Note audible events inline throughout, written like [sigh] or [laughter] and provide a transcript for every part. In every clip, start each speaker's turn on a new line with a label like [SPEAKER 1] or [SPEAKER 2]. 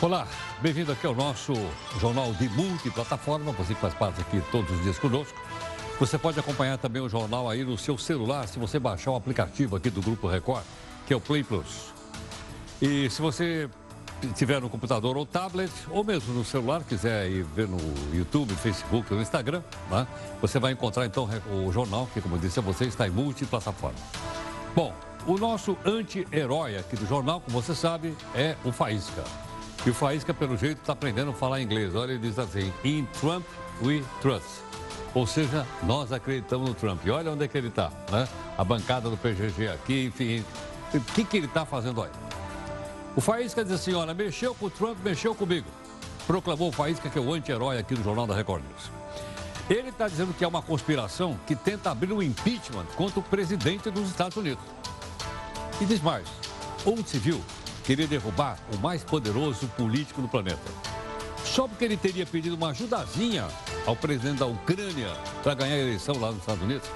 [SPEAKER 1] Olá, bem-vindo aqui ao nosso jornal de multiplataforma. Você que faz parte aqui todos os dias conosco. Você pode acompanhar também o jornal aí no seu celular, se você baixar o aplicativo aqui do Grupo Record, que é o Play Plus. E se você tiver no computador ou tablet, ou mesmo no celular, quiser ir ver no YouTube, Facebook, no Instagram, né? você vai encontrar então o jornal, que como eu disse a você, está em multiplataforma. Bom, o nosso anti-herói aqui do jornal, como você sabe, é o Faísca. E o Faísca, pelo jeito, está aprendendo a falar inglês. Olha, ele diz assim, in Trump we trust. Ou seja, nós acreditamos no Trump. E olha onde é que ele está, né? A bancada do PGG aqui, enfim. O que, que ele está fazendo aí? O Faísca diz assim, olha, mexeu com o Trump, mexeu comigo. Proclamou o Faísca, que é o anti-herói aqui do Jornal da Record News. Ele está dizendo que é uma conspiração que tenta abrir um impeachment contra o presidente dos Estados Unidos. E diz mais, se viu querer derrubar o mais poderoso político do planeta. Só porque ele teria pedido uma ajudazinha ao presidente da Ucrânia para ganhar a eleição lá nos Estados Unidos?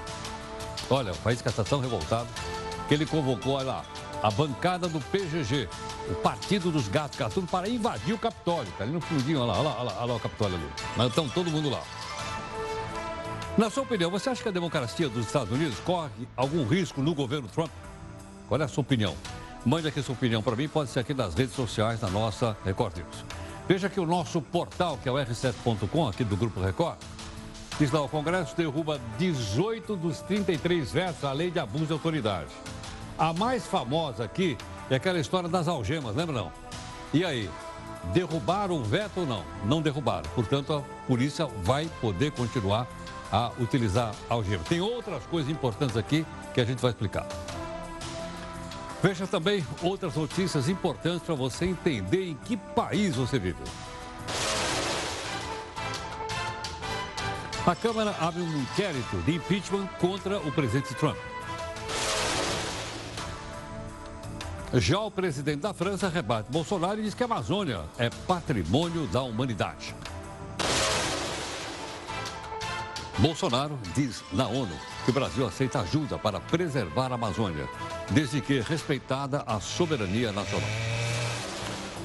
[SPEAKER 1] Olha, o país que está tão revoltado que ele convocou, olha lá, a bancada do PGG, o Partido dos Gatos Gatunos, para invadir o Capitólio. Está ali no fundinho, olha lá, olha lá, olha lá, olha lá o Capitólio ali. Mas estão todo mundo lá. Na sua opinião, você acha que a democracia dos Estados Unidos corre algum risco no governo Trump? Qual é a sua opinião? Mande aqui sua opinião para mim, pode ser aqui nas redes sociais da nossa Record News. Veja que o nosso portal, que é o r7.com, aqui do Grupo Record, diz lá, o Congresso derruba 18 dos 33 versos da lei de abuso de autoridade. A mais famosa aqui é aquela história das algemas, lembra não? E aí, derrubaram o veto ou não? Não derrubaram. Portanto, a polícia vai poder continuar a utilizar algema. Tem outras coisas importantes aqui que a gente vai explicar. Veja também outras notícias importantes para você entender em que país você vive. A Câmara abre um inquérito de impeachment contra o presidente Trump. Já o presidente da França rebate Bolsonaro e diz que a Amazônia é patrimônio da humanidade. Bolsonaro diz na ONU que o Brasil aceita ajuda para preservar a Amazônia, desde que respeitada a soberania nacional.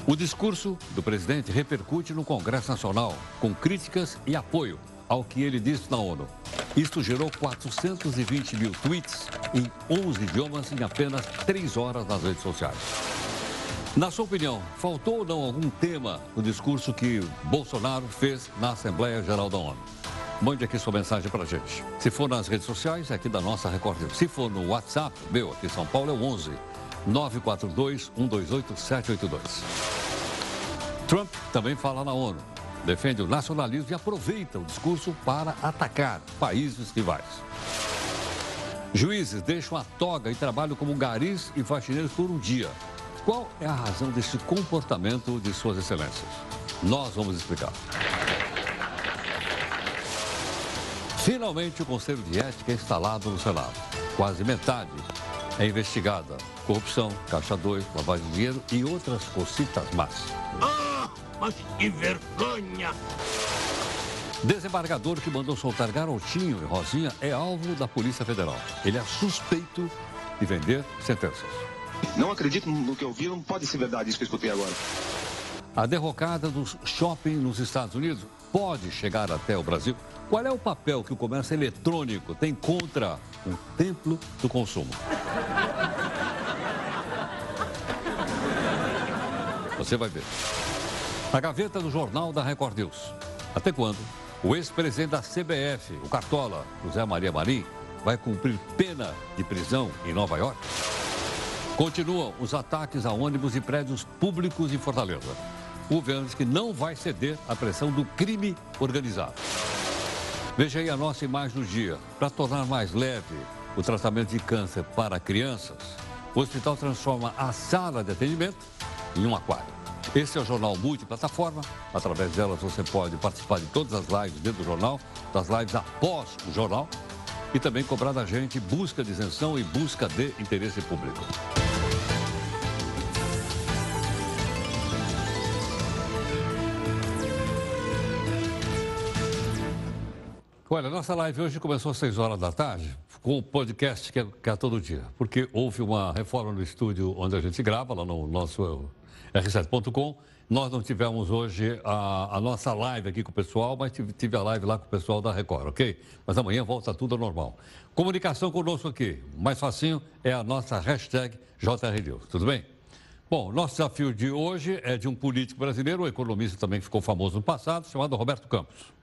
[SPEAKER 1] O discurso do presidente repercute no Congresso Nacional, com críticas e apoio ao que ele disse na ONU. Isto gerou 420 mil tweets em 11 idiomas em apenas 3 horas nas redes sociais. Na sua opinião, faltou ou não algum tema no discurso que Bolsonaro fez na Assembleia Geral da ONU? Mande aqui sua mensagem para gente. Se for nas redes sociais, é aqui da nossa Record. Se for no WhatsApp, meu, aqui em São Paulo é o 11 942 128 782. Trump também fala na ONU. Defende o nacionalismo e aproveita o discurso para atacar países rivais. Juízes deixam a toga e trabalham como garis e faxineiros por um dia. Qual é a razão desse comportamento de suas excelências? Nós vamos explicar. Finalmente, o Conselho de Ética é instalado no Senado. Quase metade é investigada. Corrupção, caixa 2, lavagem de dinheiro e outras cocitas más.
[SPEAKER 2] Ah, mas que vergonha!
[SPEAKER 1] Desembargador que mandou soltar Garotinho e Rosinha é alvo da Polícia Federal. Ele é suspeito de vender sentenças.
[SPEAKER 3] Não acredito no que eu vi, não pode ser verdade isso que eu escutei agora.
[SPEAKER 1] A derrocada dos shopping nos Estados Unidos pode chegar até o Brasil. Qual é o papel que o comércio eletrônico tem contra o templo do consumo? Você vai ver. A gaveta do jornal da Record News. Até quando o ex-presidente da CBF, o Cartola, José Maria Marim, vai cumprir pena de prisão em Nova York? Continuam os ataques a ônibus e prédios públicos em Fortaleza. O governo que não vai ceder à pressão do crime organizado. Veja aí a nossa imagem do dia. Para tornar mais leve o tratamento de câncer para crianças, o hospital transforma a sala de atendimento em um aquário. Esse é o Jornal Multiplataforma. Através delas você pode participar de todas as lives dentro do jornal, das lives após o jornal e também cobrar da gente busca de isenção e busca de interesse público. Olha, nossa live hoje começou às 6 horas da tarde, com o podcast que é, que é todo dia, porque houve uma reforma no estúdio onde a gente grava, lá no nosso r7.com. Nós não tivemos hoje a, a, nossa live aqui com o pessoal, mas tive, tive, a live lá com o pessoal da Record, ok? Mas amanhã volta tudo ao normal. Comunicação conosco aqui. Mais facinho é a nossa hashtag JRNews, tudo bem? Bom, nosso desafio de hoje é de um político brasileiro, um economista também que ficou famoso no passado, chamado Roberto Campos.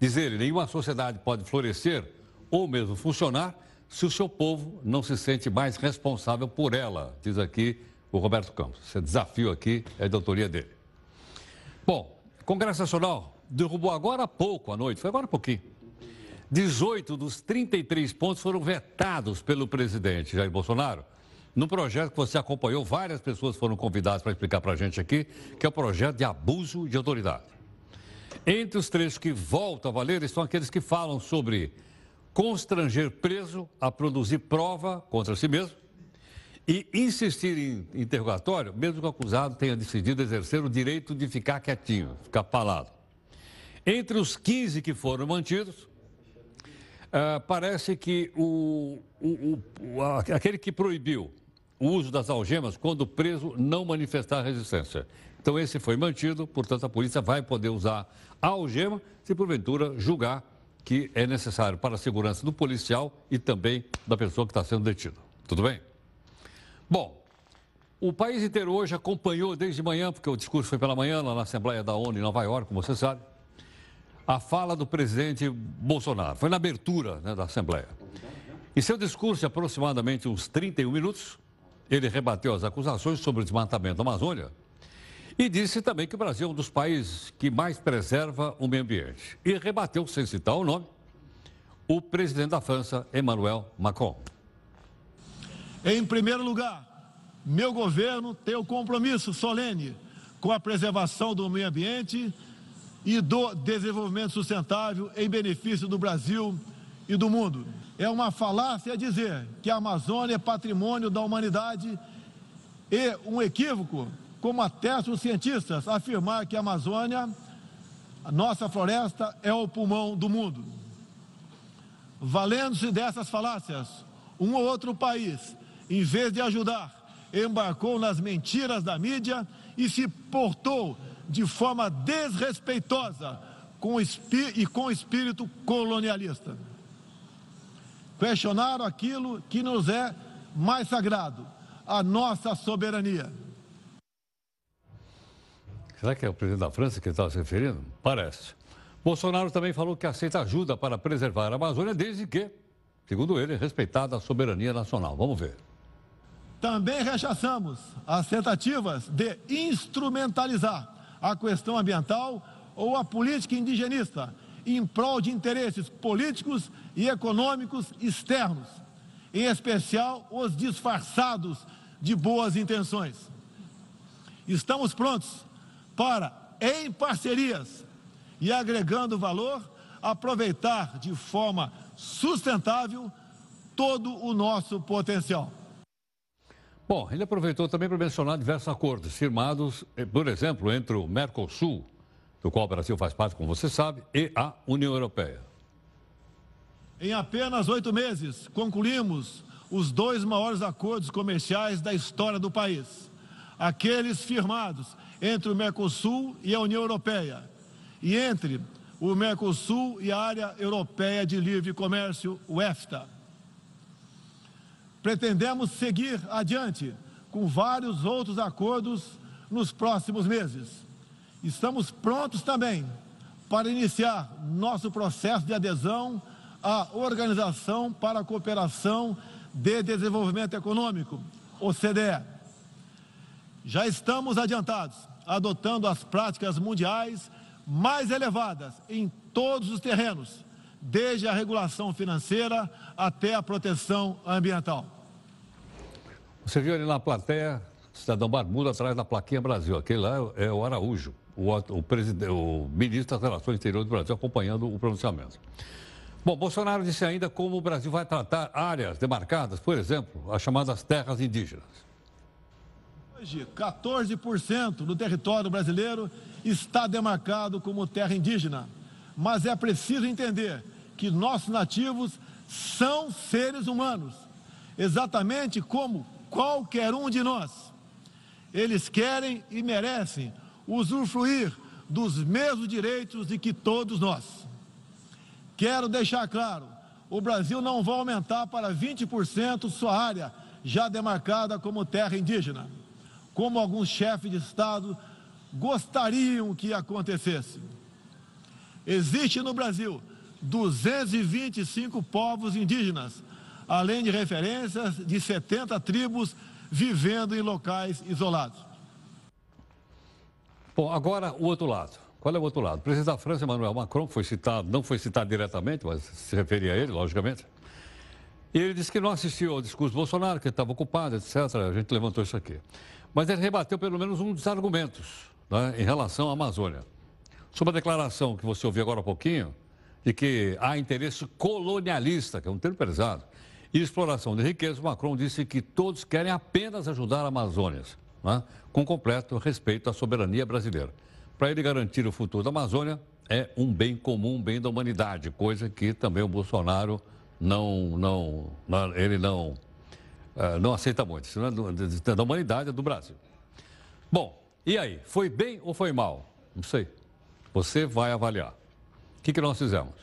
[SPEAKER 1] Diz ele, nenhuma sociedade pode florescer ou mesmo funcionar se o seu povo não se sente mais responsável por ela, diz aqui o Roberto Campos. Esse desafio aqui é a autoria dele. Bom, Congresso Nacional derrubou agora há pouco à noite, foi agora há pouquinho. 18 dos 33 pontos foram vetados pelo presidente Jair Bolsonaro no projeto que você acompanhou, várias pessoas foram convidadas para explicar para a gente aqui, que é o projeto de abuso de autoridade. Entre os trechos que voltam a valer estão aqueles que falam sobre constranger preso a produzir prova contra si mesmo e insistir em interrogatório, mesmo que o acusado tenha decidido exercer o direito de ficar quietinho, ficar palado. Entre os 15 que foram mantidos, uh, parece que o, o, o, aquele que proibiu o uso das algemas quando o preso não manifestar resistência. Então, esse foi mantido, portanto, a polícia vai poder usar a algema se porventura julgar que é necessário para a segurança do policial e também da pessoa que está sendo detida. Tudo bem? Bom, o país inteiro hoje acompanhou desde manhã, porque o discurso foi pela manhã lá na Assembleia da ONU em Nova York, como você sabe, a fala do presidente Bolsonaro. Foi na abertura né, da Assembleia. Em seu discurso de aproximadamente uns 31 minutos, ele rebateu as acusações sobre o desmatamento da Amazônia e disse também que o Brasil é um dos países que mais preserva o meio ambiente. E rebateu, sem citar o nome, o presidente da França, Emmanuel Macron.
[SPEAKER 4] Em primeiro lugar, meu governo tem o compromisso solene com a preservação do meio ambiente e do desenvolvimento sustentável em benefício do Brasil e do mundo. É uma falácia dizer que a Amazônia é patrimônio da humanidade e um equívoco, como atestam os cientistas, afirmar que a Amazônia, a nossa floresta, é o pulmão do mundo. Valendo-se dessas falácias, um ou outro país, em vez de ajudar, embarcou nas mentiras da mídia e se portou de forma desrespeitosa com e com espírito colonialista questionaram aquilo que nos é mais sagrado, a nossa soberania.
[SPEAKER 1] Será que é o presidente da França que está se referindo? Parece. Bolsonaro também falou que aceita ajuda para preservar a Amazônia, desde que, segundo ele, respeitada a soberania nacional. Vamos ver.
[SPEAKER 4] Também rechaçamos as tentativas de instrumentalizar a questão ambiental ou a política indigenista em prol de interesses políticos e econômicos externos, em especial os disfarçados de boas intenções. Estamos prontos para, em parcerias e agregando valor, aproveitar de forma sustentável todo o nosso potencial.
[SPEAKER 1] Bom, ele aproveitou também para mencionar diversos acordos firmados, eh, por exemplo, entre o Mercosul do qual o Brasil faz parte, como você sabe, e a União Europeia.
[SPEAKER 4] Em apenas oito meses, concluímos os dois maiores acordos comerciais da história do país. Aqueles firmados entre o Mercosul e a União Europeia, e entre o Mercosul e a Área Europeia de Livre Comércio, o EFTA. Pretendemos seguir adiante com vários outros acordos nos próximos meses. Estamos prontos também para iniciar nosso processo de adesão à Organização para a Cooperação de Desenvolvimento Econômico, OCDE. Já estamos adiantados, adotando as práticas mundiais mais elevadas em todos os terrenos, desde a regulação financeira até a proteção ambiental.
[SPEAKER 1] Você viu ali na plateia, cidadão barbudo atrás da plaquinha Brasil. Aquele lá é o Araújo o, o, o ministro das Relações Exteriores do Brasil acompanhando o pronunciamento. Bom, Bolsonaro disse ainda como o Brasil vai tratar áreas demarcadas, por exemplo, as chamadas terras indígenas.
[SPEAKER 4] Hoje, 14% do território brasileiro está demarcado como terra indígena. Mas é preciso entender que nossos nativos são seres humanos, exatamente como qualquer um de nós. Eles querem e merecem usufruir dos mesmos direitos de que todos nós. Quero deixar claro: o Brasil não vai aumentar para 20% sua área já demarcada como terra indígena, como alguns chefes de Estado gostariam que acontecesse. Existe no Brasil 225 povos indígenas, além de referências de 70 tribos vivendo em locais isolados.
[SPEAKER 1] Bom, agora o outro lado. Qual é o outro lado? O presidente da França, Emmanuel Macron, foi citado, não foi citado diretamente, mas se referia a ele, logicamente. E ele disse que não assistiu ao discurso do Bolsonaro, que estava ocupado, etc. A gente levantou isso aqui. Mas ele rebateu pelo menos um dos argumentos né, em relação à Amazônia. Sobre a declaração que você ouviu agora há pouquinho, de que há interesse colonialista, que é um termo pesado, e exploração de riqueza, Macron disse que todos querem apenas ajudar a Amazônia, né, com completo respeito à soberania brasileira. Para ele garantir o futuro da Amazônia, é um bem comum, um bem da humanidade, coisa que também o Bolsonaro não, não, ele não, não aceita muito. Isso não é da humanidade, é do Brasil. Bom, e aí, foi bem ou foi mal? Não sei. Você vai avaliar. O que, que nós fizemos?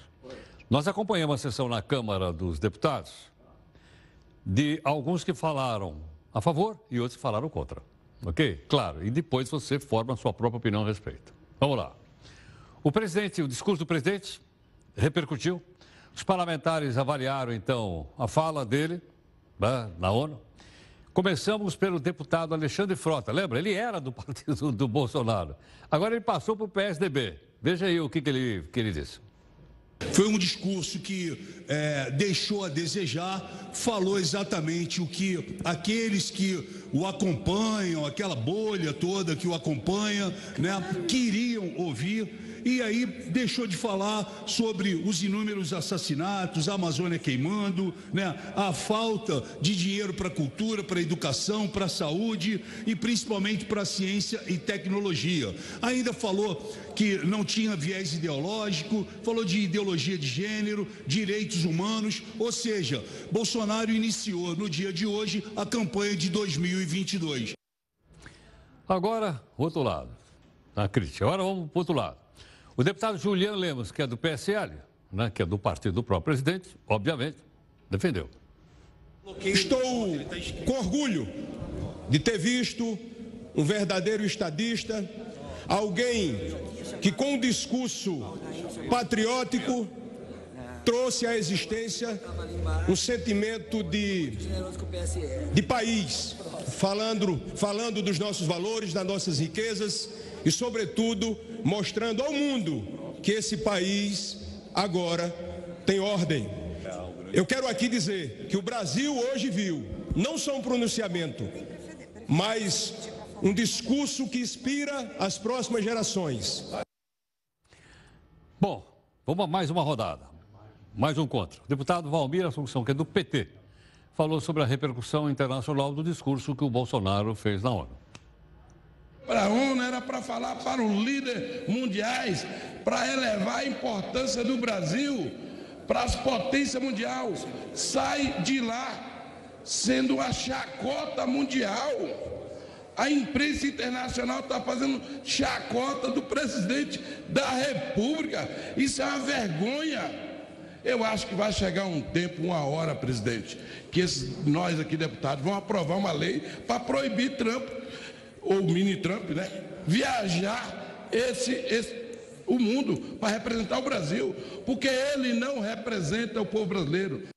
[SPEAKER 1] Nós acompanhamos a sessão na Câmara dos Deputados de alguns que falaram a favor e outros que falaram contra. Ok? Claro. E depois você forma a sua própria opinião a respeito. Vamos lá. O presidente, o discurso do presidente repercutiu. Os parlamentares avaliaram, então, a fala dele na ONU. Começamos pelo deputado Alexandre Frota. Lembra? Ele era do [laughs] partido do Bolsonaro. Agora ele passou para o PSDB. Veja aí o que, que, ele, que ele disse.
[SPEAKER 5] Foi um discurso que é, deixou a desejar, falou exatamente o que aqueles que o acompanham, aquela bolha toda que o acompanha, né, queriam ouvir e aí deixou de falar sobre os inúmeros assassinatos, a Amazônia queimando, né? a falta de dinheiro para a cultura, para a educação, para a saúde e principalmente para a ciência e tecnologia. Ainda falou que não tinha viés ideológico, falou de ideologia de gênero, direitos humanos, ou seja, Bolsonaro iniciou no dia de hoje a campanha de 2022.
[SPEAKER 1] Agora, outro lado, a crítica. Agora vamos para outro lado. O deputado Juliano Lemos, que é do PSL, né, que é do partido do próprio presidente, obviamente, defendeu.
[SPEAKER 6] Estou com orgulho de ter visto um verdadeiro estadista, alguém que com um discurso patriótico trouxe à existência um sentimento de, de país, falando, falando dos nossos valores, das nossas riquezas e, sobretudo, mostrando ao mundo que esse país agora tem ordem. Eu quero aqui dizer que o Brasil hoje viu não só um pronunciamento, mas um discurso que inspira as próximas gerações.
[SPEAKER 1] Bom, vamos a mais uma rodada. Mais um contra. O deputado Valmir Assunção, que é do PT, falou sobre a repercussão internacional do discurso que o Bolsonaro fez na ONU
[SPEAKER 7] para a ONU, era para falar para os líderes mundiais, para elevar a importância do Brasil para as potências mundiais. Sai de lá sendo a chacota mundial. A imprensa internacional está fazendo chacota do presidente da República. Isso é uma vergonha. Eu acho que vai chegar um tempo, uma hora, presidente, que esses, nós aqui, deputados, vamos aprovar uma lei para proibir Trump ou mini Trump, né? Viajar esse, esse o mundo para representar o Brasil, porque ele não representa o povo brasileiro.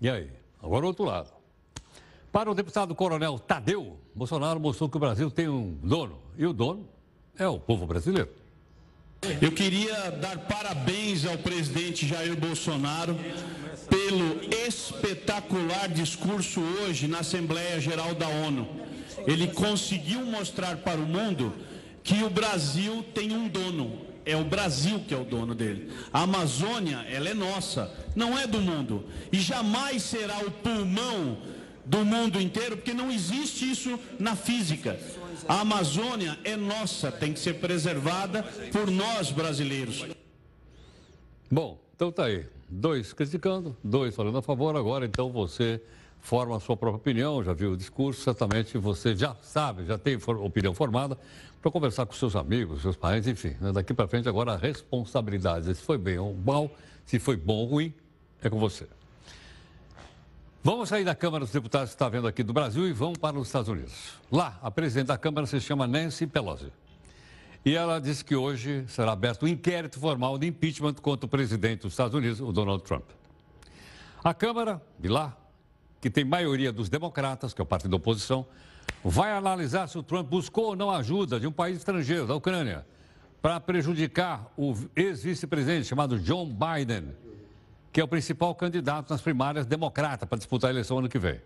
[SPEAKER 1] E aí? Agora o outro lado. Para o deputado coronel Tadeu, Bolsonaro mostrou que o Brasil tem um dono, e o dono é o povo brasileiro.
[SPEAKER 8] Eu queria dar parabéns ao presidente Jair Bolsonaro pelo espetacular discurso hoje na Assembleia Geral da ONU. Ele conseguiu mostrar para o mundo que o Brasil tem um dono. É o Brasil que é o dono dele. A Amazônia, ela é nossa, não é do mundo. E jamais será o pulmão do mundo inteiro, porque não existe isso na física. A Amazônia é nossa, tem que ser preservada por nós brasileiros.
[SPEAKER 1] Bom, então tá aí. Dois criticando, dois falando a favor. Agora, então, você forma a sua própria opinião, já viu o discurso, certamente você já sabe, já tem opinião formada para conversar com seus amigos, seus parentes, enfim. Né? Daqui para frente, agora a responsabilidade. Se foi bem ou mal, se foi bom ou ruim, é com você. Vamos sair da Câmara dos Deputados que está vendo aqui do Brasil e vamos para os Estados Unidos. Lá, a presidente da Câmara se chama Nancy Pelosi. E ela disse que hoje será aberto um inquérito formal de impeachment contra o presidente dos Estados Unidos, o Donald Trump. A Câmara de lá, que tem maioria dos democratas, que é o partido da oposição, vai analisar se o Trump buscou ou não ajuda de um país estrangeiro, da Ucrânia, para prejudicar o ex-vice-presidente chamado John Biden, que é o principal candidato nas primárias democrata para disputar a eleição ano que vem.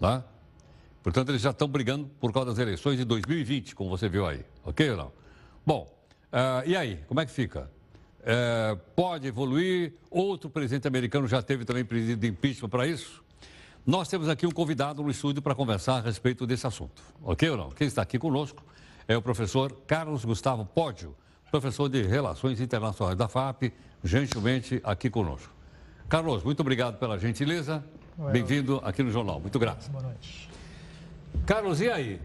[SPEAKER 1] Tá? Portanto, eles já estão brigando por causa das eleições de 2020, como você viu aí. Ok ou não? Bom, uh, e aí, como é que fica? Uh, pode evoluir? Outro presidente americano já teve também pedido de impeachment para isso? Nós temos aqui um convidado no estúdio para conversar a respeito desse assunto. Ok ou não? Quem está aqui conosco é o professor Carlos Gustavo Pódio, professor de Relações Internacionais da FAP, gentilmente aqui conosco. Carlos, muito obrigado pela gentileza. Bem-vindo aqui no Jornal. Muito grato. Boa noite. Carlos, e aí?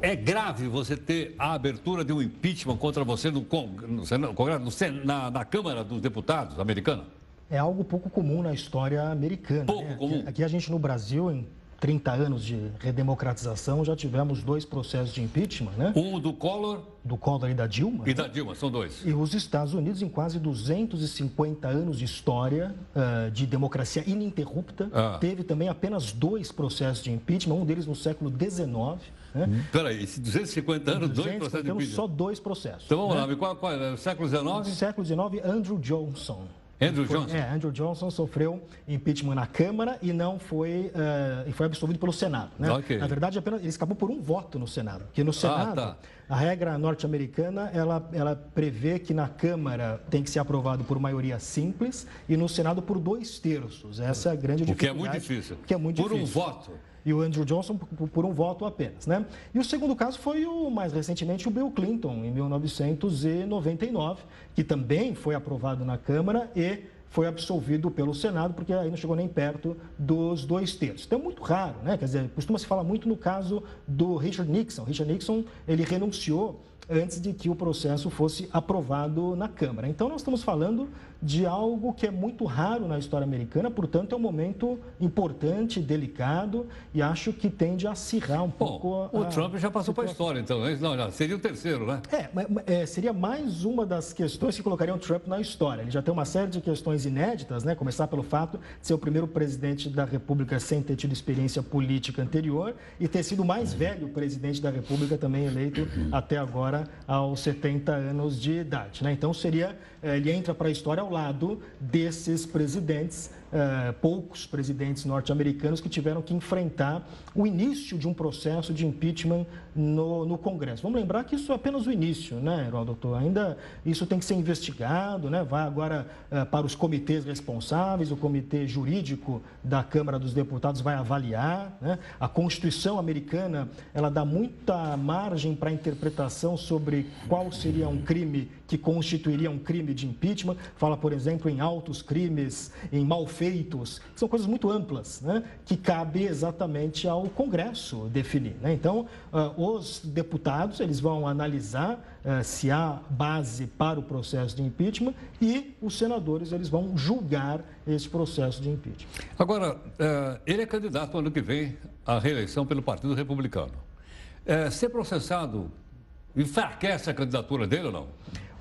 [SPEAKER 1] É grave você ter a abertura de um impeachment contra você no, Congresso, na, na Câmara dos Deputados americana?
[SPEAKER 9] é algo pouco comum na história americana.
[SPEAKER 1] Pouco
[SPEAKER 9] né?
[SPEAKER 1] comum.
[SPEAKER 9] Aqui, aqui, a gente no Brasil, em 30 anos de redemocratização, já tivemos dois processos de impeachment, né?
[SPEAKER 1] Um do Collor.
[SPEAKER 9] Do Collor e da Dilma.
[SPEAKER 1] E da Dilma, são dois.
[SPEAKER 9] E os Estados Unidos, em quase 250 anos de história uh, de democracia ininterrupta, ah. teve também apenas dois processos de impeachment, um deles no século XIX.
[SPEAKER 1] Né? Hum. Peraí, 250 anos, 250 dois processos de impeachment?
[SPEAKER 9] Só dois processos.
[SPEAKER 1] Então vamos né? lá, qual, qual, é? século XIX?
[SPEAKER 9] Século XIX, Andrew Johnson.
[SPEAKER 1] Andrew foi, Johnson?
[SPEAKER 9] É, Andrew Johnson sofreu impeachment na Câmara e não foi, uh, e foi absolvido pelo Senado. Né? Okay. Na verdade, apenas, ele escapou por um voto no Senado. Porque no Senado, ah, tá. a regra norte-americana, ela, ela prevê que na Câmara tem que ser aprovado por maioria simples e no Senado por dois terços. Essa é a grande dificuldade.
[SPEAKER 1] O que é muito difícil.
[SPEAKER 9] Que é muito
[SPEAKER 1] por
[SPEAKER 9] difícil.
[SPEAKER 1] um voto
[SPEAKER 9] e o Andrew Johnson por, um voto apenas. Né? E o segundo caso foi o mais recentemente o Bill Clinton, em 1999, que também foi aprovado na Câmara e foi absolvido pelo Senado, porque aí não chegou nem perto dos dois terços. Então é muito raro, né? Quer dizer, costuma se falar muito no caso do Richard Nixon. Richard Nixon, ele renunciou antes de que o processo fosse aprovado na Câmara. Então nós estamos falando de algo que é muito raro na história americana, portanto, é um momento importante, delicado e acho que tende a acirrar um
[SPEAKER 1] Bom,
[SPEAKER 9] pouco.
[SPEAKER 1] A, o Trump já passou para a história, então, né? não, não, seria o terceiro, né?
[SPEAKER 9] É, é, seria mais uma das questões que colocariam o Trump na história. Ele já tem uma série de questões inéditas, né? Começar pelo fato de ser o primeiro presidente da República sem ter tido experiência política anterior e ter sido o mais velho presidente da República também eleito até agora aos 70 anos de idade, né? Então seria ele entra para a história ao lado desses presidentes uh, poucos presidentes norte-americanos que tiveram que enfrentar o início de um processo de impeachment no, no Congresso. Vamos lembrar que isso é apenas o início, né, doutor? Ainda isso tem que ser investigado, né? vai agora uh, para os comitês responsáveis, o comitê jurídico da Câmara dos Deputados vai avaliar. Né? A Constituição americana ela dá muita margem para interpretação sobre qual seria um crime que constituiria um crime de impeachment. Fala, por exemplo, em altos crimes, em malfeitos são coisas muito amplas, né, que cabe exatamente ao Congresso definir. Né? Então, uh, os deputados eles vão analisar uh, se há base para o processo de impeachment e os senadores eles vão julgar esse processo de impeachment.
[SPEAKER 1] Agora, uh, ele é candidato ano que vem à reeleição pelo Partido Republicano. ser processado enfraquece a candidatura dele ou não?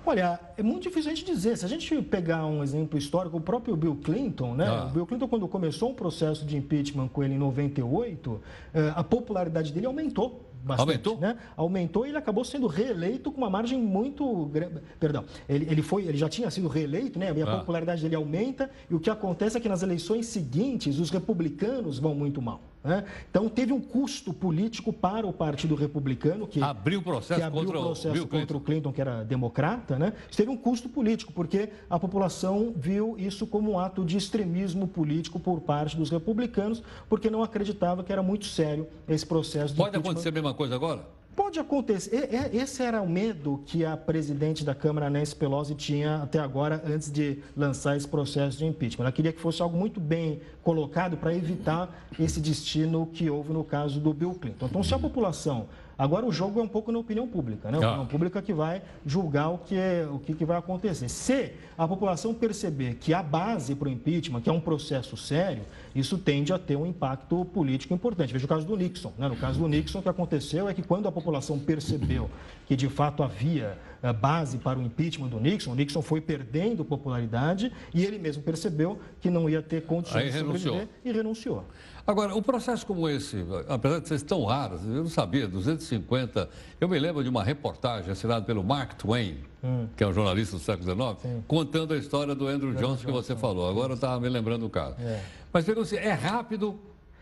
[SPEAKER 9] Olha, é muito difícil a gente dizer. Se a gente pegar um exemplo histórico, o próprio Bill Clinton, né? Ah. O Bill Clinton, quando começou o processo de impeachment com ele em 98, eh, a popularidade dele aumentou Bastante,
[SPEAKER 1] Aumentou?
[SPEAKER 9] Né? Aumentou e ele acabou sendo reeleito com uma margem muito grande. Perdão, ele, ele, foi, ele já tinha sido reeleito, né? E a ah. popularidade dele aumenta, e o que acontece é que nas eleições seguintes os republicanos vão muito mal. Né? Então, teve um custo político para o Partido Republicano, que
[SPEAKER 1] abriu o processo,
[SPEAKER 9] que abriu
[SPEAKER 1] contra,
[SPEAKER 9] o processo contra o Clinton, que era democrata. Né? Isso teve um custo político, porque a população viu isso como um ato de extremismo político por parte dos republicanos, porque não acreditava que era muito sério esse processo de
[SPEAKER 1] Pode acontecer a mesma coisa agora?
[SPEAKER 9] Pode acontecer. Esse era o medo que a presidente da Câmara, Nancy Pelosi, tinha até agora, antes de lançar esse processo de impeachment. Ela queria que fosse algo muito bem colocado para evitar esse destino que houve no caso do Bill Clinton. Então, se a população Agora o jogo é um pouco na opinião pública, né? A opinião pública que vai julgar o que, é, o que, que vai acontecer. Se a população perceber que a base para o impeachment, que é um processo sério, isso tende a ter um impacto político importante. Veja o caso do Nixon. Né? No caso do Nixon, o que aconteceu é que quando a população percebeu que de fato havia eh, base para o impeachment do Nixon, o Nixon foi perdendo popularidade e ele mesmo percebeu que não ia ter condições
[SPEAKER 1] Aí
[SPEAKER 9] de sobreviver e renunciou.
[SPEAKER 1] Agora, um processo como esse, apesar de ser tão raro, eu não sabia, 250. Eu me lembro de uma reportagem assinada pelo Mark Twain, hum. que é um jornalista do século XIX, Sim. contando a história do Andrew Johnson que você falou. Agora eu estava me lembrando do caso. É. Mas pergunto é rápido,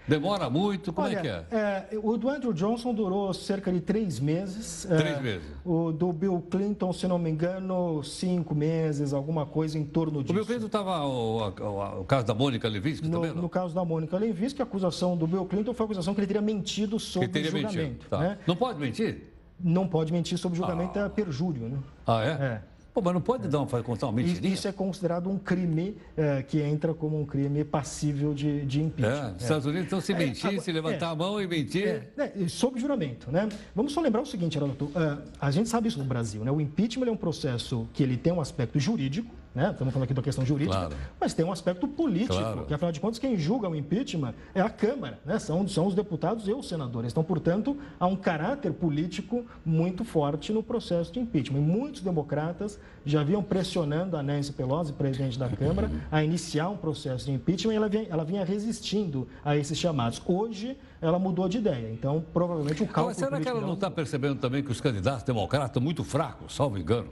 [SPEAKER 1] Demora muito? Como
[SPEAKER 9] Olha,
[SPEAKER 1] é que é?
[SPEAKER 9] é? O do Andrew Johnson durou cerca de três meses.
[SPEAKER 1] Três é, meses.
[SPEAKER 9] O do Bill Clinton, se não me engano, cinco meses, alguma coisa em torno disso.
[SPEAKER 1] O Bill Clinton estava o, o, o, caso da Mônica Levinsky
[SPEAKER 9] no,
[SPEAKER 1] também, não?
[SPEAKER 9] No caso da Mônica Levinsky, a acusação do Bill Clinton foi a acusação que ele teria mentido sobre
[SPEAKER 1] que teria
[SPEAKER 9] o julgamento.
[SPEAKER 1] Mentido. Tá. Né? Não pode mentir?
[SPEAKER 9] Não pode mentir sobre o julgamento, ah. é perjúrio, né?
[SPEAKER 1] Ah, é? É. Pô, mas não pode dar uma, contar uma mentirinha?
[SPEAKER 9] Isso é considerado um crime é, que entra como um crime passível de, de impeachment.
[SPEAKER 1] É, os Estados Unidos, então, se é, mentir, é, se levantar
[SPEAKER 9] é.
[SPEAKER 1] a mão e mentir... É,
[SPEAKER 9] é, sob juramento, né? Vamos só lembrar o seguinte, Heródoto, a gente sabe isso no Brasil, né? O impeachment é um processo que ele tem um aspecto jurídico, né? Estamos falando aqui da questão jurídica, claro. mas tem um aspecto político, claro. que afinal de contas quem julga o impeachment é a Câmara, né? são, são os deputados e os senadores. Então, portanto, há um caráter político muito forte no processo de impeachment. E muitos democratas já vinham pressionando a Nancy Pelosi, presidente da Câmara, a iniciar um processo de impeachment e ela vinha, ela vinha resistindo a esses chamados. Hoje, ela mudou de ideia. Então, provavelmente o cálculo. Mas
[SPEAKER 1] será que ela não está percebendo também que os candidatos democratas estão muito fracos, salvo engano?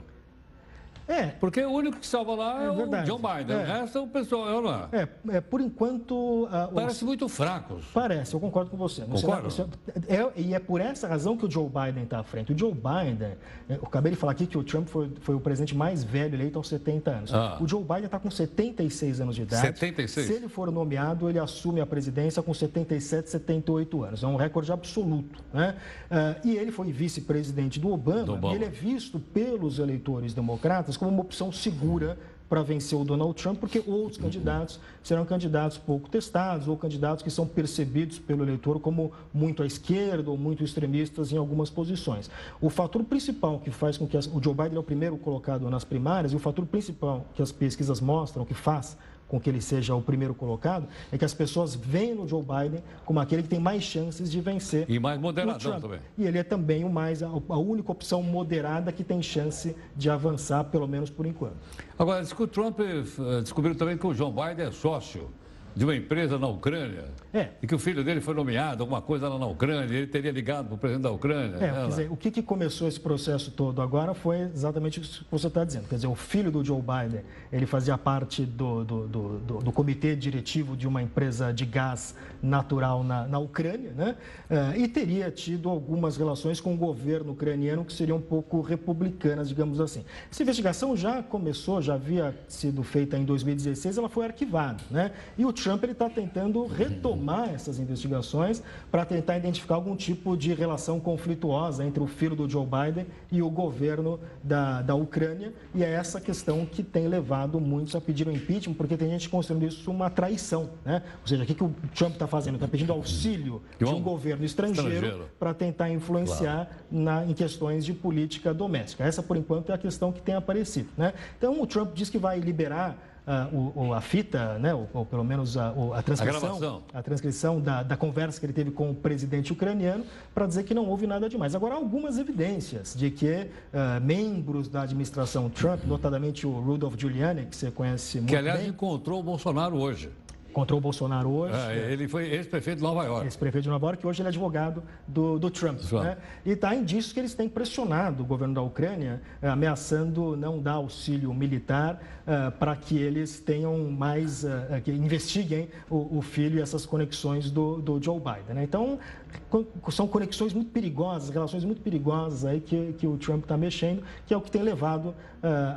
[SPEAKER 9] É.
[SPEAKER 1] Porque o único que salva lá é, é o John Biden. É. O resto é o pessoal, não
[SPEAKER 9] é? É, é por enquanto.
[SPEAKER 1] Uh, Parece os... muito fracos.
[SPEAKER 9] Parece, eu concordo com você.
[SPEAKER 1] Concordo.
[SPEAKER 9] É, é, e é por essa razão que o Joe Biden está à frente. O Joe Biden, eu acabei de falar aqui que o Trump foi, foi o presidente mais velho eleito aos 70 anos. Ah. O Joe Biden está com 76 anos de idade.
[SPEAKER 1] 76?
[SPEAKER 9] Se ele for nomeado, ele assume a presidência com 77, 78 anos. É um recorde absoluto. Né? Uh, e ele foi vice-presidente do Obama, do Obama. Ele é visto pelos eleitores democratas como uma opção segura para vencer o Donald Trump, porque outros candidatos serão candidatos pouco testados ou candidatos que são percebidos pelo eleitor como muito à esquerda ou muito extremistas em algumas posições. O fator principal que faz com que as, o Joe Biden é o primeiro colocado nas primárias e o fator principal que as pesquisas mostram, que faz com que ele seja o primeiro colocado, é que as pessoas veem no Joe Biden como aquele que tem mais chances de vencer.
[SPEAKER 1] E mais moderadão também.
[SPEAKER 9] E ele é também o mais, a, única opção moderada que tem chance de avançar, pelo menos por enquanto.
[SPEAKER 1] Agora, diz que o Trump uh, descobriu também que o Joe Biden é sócio de uma empresa na Ucrânia.
[SPEAKER 9] É.
[SPEAKER 1] E que o filho dele foi nomeado, alguma coisa lá na Ucrânia, ele teria ligado para o presidente da Ucrânia.
[SPEAKER 9] É, quer dizer, o que, que começou esse processo todo agora foi exatamente o que você está dizendo. Quer dizer, o filho do Joe Biden, ele fazia parte do, do, do, do, do comitê diretivo de uma empresa de gás natural na, na Ucrânia, né? Uh, e teria tido algumas relações com o governo ucraniano que seriam um pouco republicanas, digamos assim. Essa investigação já começou, já havia sido feita em 2016, ela foi arquivada, né? E o Trump está tentando retomar essas investigações para tentar identificar algum tipo de relação conflituosa entre o filho do Joe Biden e o governo da, da Ucrânia. E é essa questão que tem levado muitos a pedir o impeachment, porque tem gente considerando isso uma traição. Né? Ou seja, o que, que o Trump está fazendo? Está pedindo auxílio de um governo estrangeiro, estrangeiro. para tentar influenciar claro. na, em questões de política doméstica. Essa, por enquanto, é a questão que tem aparecido. Né? Então, o Trump diz que vai liberar uh, o, a fita, né, ou, ou pelo menos a, a transcrição, a, a transcrição da, da, conversa que ele teve com o presidente ucraniano para dizer que não houve nada demais. Agora, há algumas evidências de que uh, membros da administração Trump, notadamente o Rudolph Giuliani, que você conhece muito
[SPEAKER 1] Que, aliás,
[SPEAKER 9] bem,
[SPEAKER 1] encontrou o Bolsonaro hoje
[SPEAKER 9] encontrou o Bolsonaro hoje.
[SPEAKER 1] É, ele foi ex-prefeito de Nova York.
[SPEAKER 9] Ex-prefeito de Nova York, hoje ele é advogado do, do Trump. Né? E está indício que eles têm pressionado o governo da Ucrânia, eh, ameaçando não dar auxílio militar uh, para que eles tenham mais, uh, que investiguem o, o, filho e essas conexões do, do Joe Biden. Né? Então, são conexões muito perigosas, relações muito perigosas aí que, que o Trump está mexendo, que é o que tem levado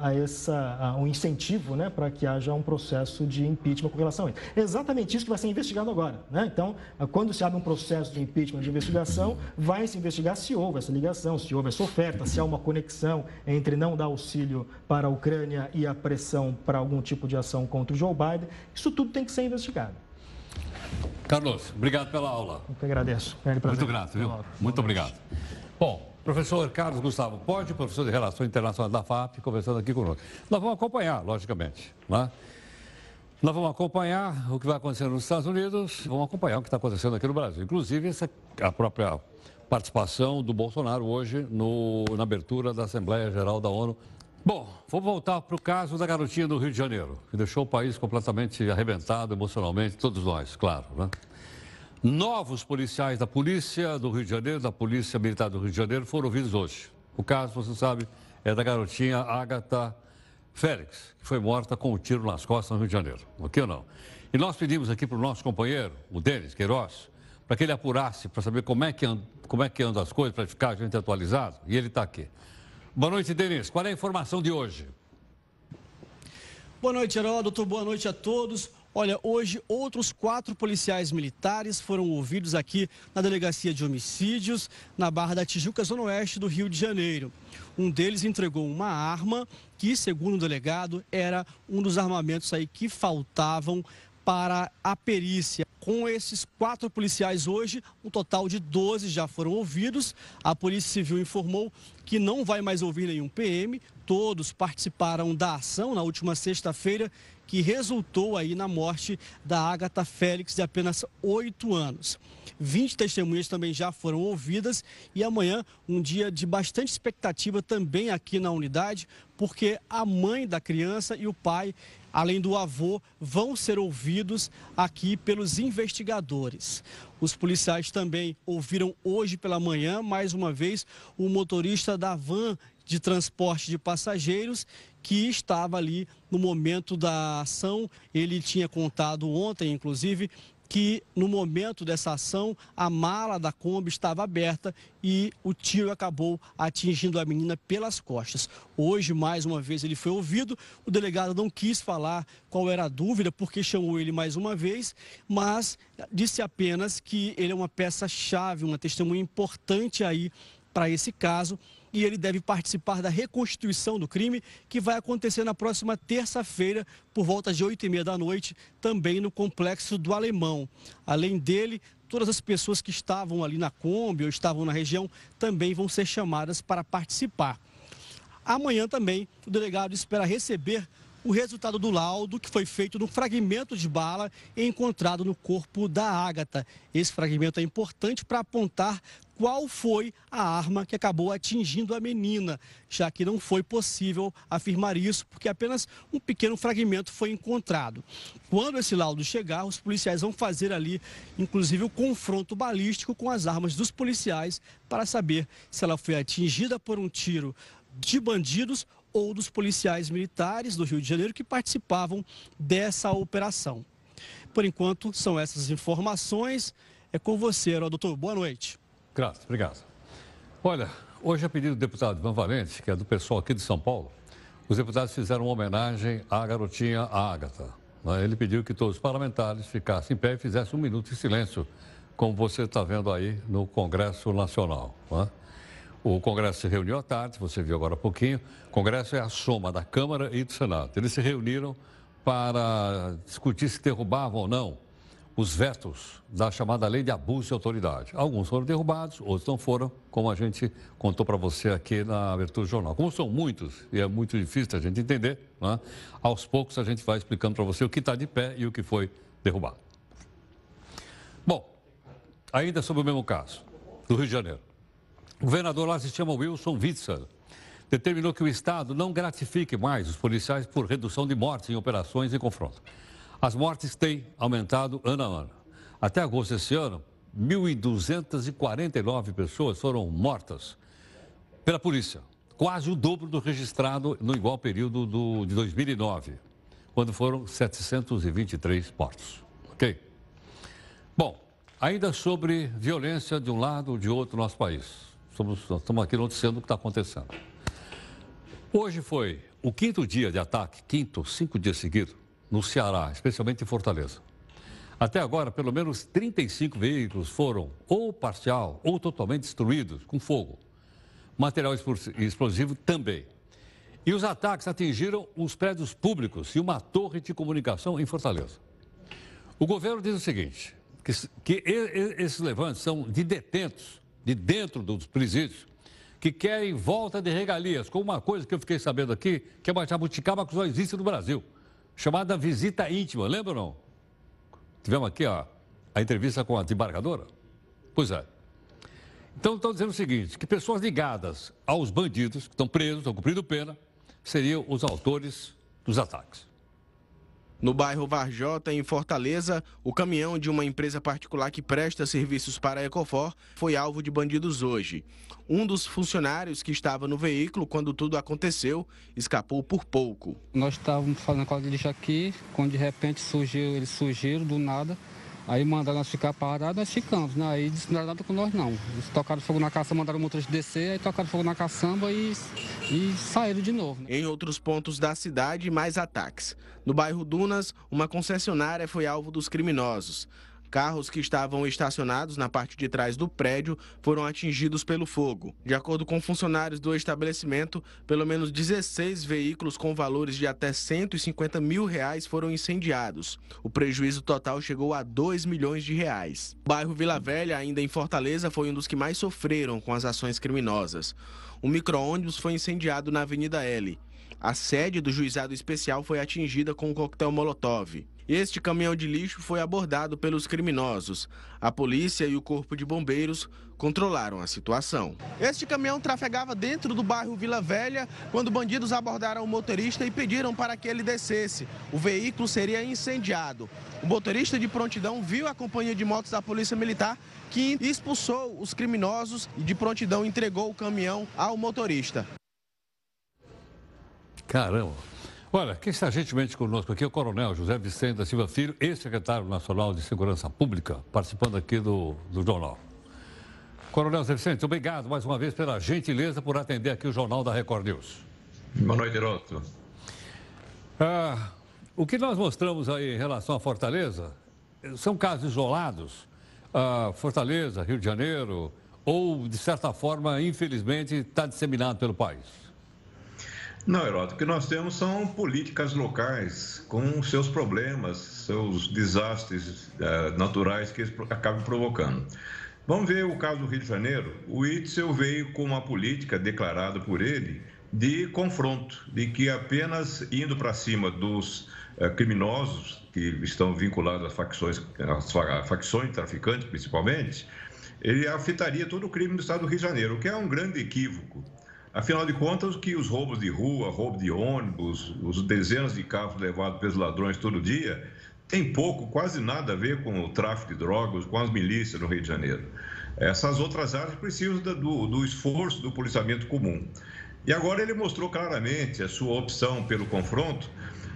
[SPEAKER 9] a essa, a um incentivo né, para que haja um processo de impeachment com relação a isso. É exatamente isso que vai ser investigado agora. Né? Então, quando se abre um processo de impeachment de investigação, vai se investigar se houve essa ligação, se houve essa oferta, se há uma conexão entre não dar auxílio para a Ucrânia e a pressão para algum tipo de ação contra o Joe Biden. Isso tudo tem que ser investigado.
[SPEAKER 1] Carlos, obrigado pela aula.
[SPEAKER 9] Eu que agradeço.
[SPEAKER 1] Muito grato, viu? Muito obrigado. Bom, professor Carlos Gustavo Pode, professor de Relações Internacionais da FAP, conversando aqui conosco. Nós vamos acompanhar, logicamente, né? Nós vamos acompanhar o que vai acontecer nos Estados Unidos, vamos acompanhar o que está acontecendo aqui no Brasil. Inclusive, essa, a própria participação do Bolsonaro hoje no, na abertura da Assembleia Geral da ONU Bom, vamos voltar para o caso da garotinha do Rio de Janeiro, que deixou o país completamente arrebentado emocionalmente, todos nós, claro. Né? Novos policiais da Polícia do Rio de Janeiro, da Polícia Militar do Rio de Janeiro, foram ouvidos hoje. O caso, você sabe, é da garotinha Agatha Félix, que foi morta com um tiro nas costas no Rio de Janeiro. Ok ou não? E nós pedimos aqui para o nosso companheiro, o Denis Queiroz, para que ele apurasse, para saber como é que anda, como é que as coisas, para ficar a gente atualizado, e ele está aqui. Boa noite, Denis. Qual é a informação de hoje?
[SPEAKER 10] Boa noite, Heródoto. Boa noite a todos. Olha, hoje outros quatro policiais militares foram ouvidos aqui na Delegacia de Homicídios, na Barra da Tijuca, Zona Oeste do Rio de Janeiro. Um deles entregou uma arma que, segundo o delegado, era um dos armamentos aí que faltavam para a perícia. Com esses quatro policiais hoje, um total de 12 já foram ouvidos. A Polícia Civil informou que não vai mais ouvir nenhum PM. Todos participaram da ação na última sexta-feira, que resultou aí na morte da Agatha Félix, de apenas oito anos. 20 testemunhas também já foram ouvidas e amanhã um dia de bastante expectativa também aqui na unidade, porque a mãe da criança e o pai além do avô, vão ser ouvidos aqui pelos investigadores. Os policiais também ouviram hoje pela manhã, mais uma vez, o motorista da van de transporte de passageiros que estava ali no momento da ação. Ele tinha contado ontem, inclusive, que no momento dessa ação a mala da Kombi estava aberta e o tiro acabou atingindo a menina pelas costas. Hoje, mais uma vez, ele foi ouvido. O delegado não quis falar qual era a dúvida, porque chamou ele mais uma vez, mas disse apenas que ele é uma peça-chave, uma testemunha importante aí para esse caso e ele deve participar da reconstituição do crime, que vai acontecer na próxima terça-feira, por volta de 8 e meia da noite, também no Complexo do Alemão. Além dele, todas as pessoas que estavam ali na Kombi ou estavam na região também vão ser chamadas para participar. Amanhã também, o delegado espera receber o resultado do laudo que foi feito no fragmento de bala encontrado no corpo da Ágata. Esse fragmento é importante para apontar qual foi a arma que acabou atingindo a menina, já que não foi possível afirmar isso, porque apenas um pequeno fragmento foi encontrado. Quando esse laudo chegar, os policiais vão fazer ali, inclusive, o confronto balístico com as armas dos policiais para saber se ela foi atingida por um tiro de bandidos ou dos policiais militares do Rio de Janeiro que participavam dessa operação. Por enquanto, são essas informações. É com você, doutor. Boa noite.
[SPEAKER 1] Graças, obrigado. Olha, hoje, a pedido do deputado Ivan Valente, que é do pessoal aqui de São Paulo, os deputados fizeram uma homenagem à garotinha Ágata. Né? Ele pediu que todos os parlamentares ficassem em pé e fizessem um minuto de silêncio, como você está vendo aí no Congresso Nacional. Né? O Congresso se reuniu à tarde, você viu agora há pouquinho. O Congresso é a soma da Câmara e do Senado. Eles se reuniram para discutir se derrubavam ou não os vetos da chamada lei de abuso de autoridade. Alguns foram derrubados, outros não foram, como a gente contou para você aqui na abertura do jornal. Como são muitos e é muito difícil a gente entender, né? aos poucos a gente vai explicando para você o que está de pé e o que foi derrubado. Bom, ainda sobre o mesmo caso, do Rio de Janeiro. O governador lá se chama Wilson Witzel. Determinou que o Estado não gratifique mais os policiais por redução de mortes em operações e confronto. As mortes têm aumentado ano a ano. Até agosto desse ano, 1.249 pessoas foram mortas pela polícia, quase o dobro do registrado no igual período do, de 2009, quando foram 723 mortos. Ok? Bom, ainda sobre violência de um lado ou de outro no nosso país. Estamos, estamos aqui noticiando o que está acontecendo. Hoje foi o quinto dia de ataque, quinto, cinco dias seguidos, no Ceará, especialmente em Fortaleza. Até agora, pelo menos 35 veículos foram ou parcial ou totalmente destruídos com fogo. Material explosivo também. E os ataques atingiram os prédios públicos e uma torre de comunicação em Fortaleza. O governo diz o seguinte: que, que esses levantes são de detentos de dentro dos presídios que querem volta de regalias, com uma coisa que eu fiquei sabendo aqui, que é uma jabuticaba que só existe no Brasil, chamada visita íntima, lembra ou não? Tivemos aqui ó, a entrevista com a desembargadora? Pois é. Então, estão dizendo o seguinte, que pessoas ligadas aos bandidos, que estão presos, estão cumprindo pena, seriam os autores dos ataques.
[SPEAKER 11] No bairro Varjota, em Fortaleza, o caminhão de uma empresa particular que presta serviços para a Ecofor foi alvo de bandidos hoje. Um dos funcionários que estava no veículo quando tudo aconteceu escapou por pouco.
[SPEAKER 12] Nós estávamos fazendo a cola de lixo aqui, quando de repente surgiu, eles surgiram do nada. Aí mandaram nós ficar parados, nós ficamos, né? Aí era nada com nós não. Eles tocaram fogo na caçamba, mandaram o motorista descer, aí tocaram fogo na caçamba e, e saíram de novo.
[SPEAKER 11] Né? Em outros pontos da cidade, mais ataques. No bairro Dunas, uma concessionária foi alvo dos criminosos. Carros que estavam estacionados na parte de trás do prédio foram atingidos pelo fogo. De acordo com funcionários do estabelecimento, pelo menos 16 veículos com valores de até 150 mil reais foram incendiados. O prejuízo total chegou a 2 milhões de reais. O bairro Vila Velha, ainda em Fortaleza, foi um dos que mais sofreram com as ações criminosas. Um micro-ônibus foi incendiado na Avenida L. A sede do juizado especial foi atingida com um coquetel Molotov. Este caminhão de lixo foi abordado pelos criminosos. A polícia e o corpo de bombeiros controlaram a situação. Este caminhão trafegava dentro do bairro Vila Velha quando bandidos abordaram o motorista e pediram para que ele descesse. O veículo seria incendiado. O motorista de prontidão viu a companhia de motos da Polícia Militar que expulsou os criminosos e de prontidão entregou o caminhão ao motorista.
[SPEAKER 1] Caramba! Olha, quem está gentilmente conosco aqui é o Coronel José Vicente da Silva Filho, ex-secretário nacional de Segurança Pública, participando aqui do, do jornal. Coronel José Vicente, obrigado mais uma vez pela gentileza por atender aqui o Jornal da Record News.
[SPEAKER 13] Boa noite, Heroto.
[SPEAKER 1] Ah, o que nós mostramos aí em relação à Fortaleza são casos isolados. Ah, Fortaleza, Rio de Janeiro, ou, de certa forma, infelizmente, está disseminado pelo país.
[SPEAKER 13] Não, Heródoto, o que nós temos são políticas locais com seus problemas, seus desastres uh, naturais que eles acabam provocando. Vamos ver o caso do Rio de Janeiro. O Itzel veio com uma política declarada por ele de confronto, de que apenas indo para cima dos uh, criminosos que estão vinculados às facções, às facções traficantes principalmente, ele afetaria todo o crime do estado do Rio de Janeiro, o que é um grande equívoco. Afinal de contas, que os roubos de rua, roubo de ônibus, os dezenas de carros levados pelos ladrões todo dia, tem pouco, quase nada a ver com o tráfico de drogas, com as milícias no Rio de Janeiro. Essas outras áreas precisam do, do esforço do policiamento comum. E agora ele mostrou claramente a sua opção pelo confronto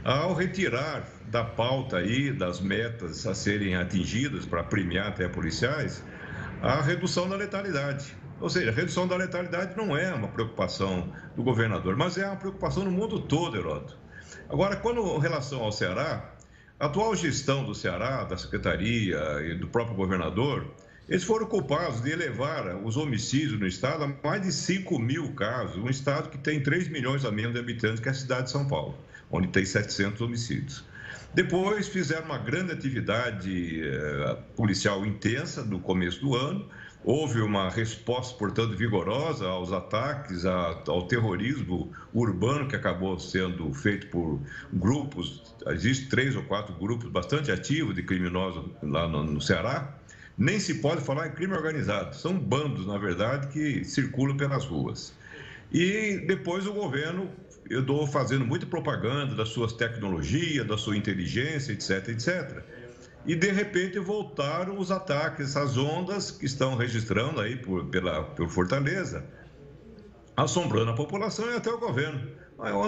[SPEAKER 13] ao retirar da pauta aí das metas a serem atingidas para premiar até policiais a redução da letalidade. Ou seja, a redução da letalidade não é uma preocupação do governador, mas é uma preocupação no mundo todo, Heródoto. Agora, quando em relação ao Ceará, a atual gestão do Ceará, da secretaria e do próprio governador, eles foram culpados de elevar os homicídios no estado a mais de 5 mil casos, um estado que tem 3 milhões a menos de habitantes que a cidade de São Paulo, onde tem 700 homicídios. Depois fizeram uma grande atividade eh, policial intensa no começo do ano, Houve uma resposta, portanto, vigorosa aos ataques, ao terrorismo urbano que acabou sendo feito por grupos, existem três ou quatro grupos bastante ativos de criminosos lá no, Ceará. Nem se pode falar em crime organizado, são bandos, na verdade, que circulam pelas ruas. E depois o governo, eu estou fazendo muita propaganda das suas tecnologias, da sua inteligência, etc, etc e de repente voltaram os ataques, as ondas que estão registrando aí por, pela, por Fortaleza, assombrando a população e até o governo.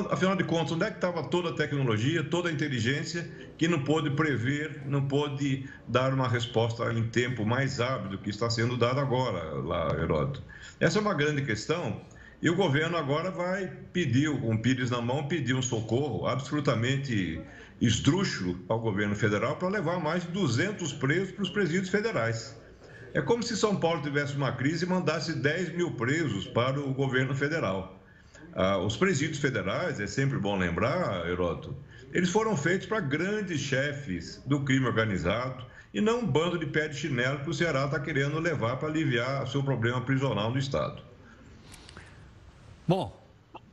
[SPEAKER 13] Afinal de contas, onde é que estava toda a tecnologia, toda a inteligência que não pôde prever, não pôde dar uma resposta em tempo mais hábil do que está sendo dado agora lá, Heródoto? Essa é uma grande questão E o governo agora vai pedir, com um pires na mão, pedir um socorro absolutamente esdrúxulo ao governo federal para levar mais de 200 presos para os presídios federais. É como se São Paulo tivesse uma crise e mandasse 10 mil presos para o governo federal. Ah, os presídios federais, é sempre bom lembrar, Heroto, eles foram feitos para grandes chefes do crime organizado e não um bando de pé de chinelo que o Ceará está querendo levar para aliviar seu problema prisional no Estado.
[SPEAKER 1] Bom,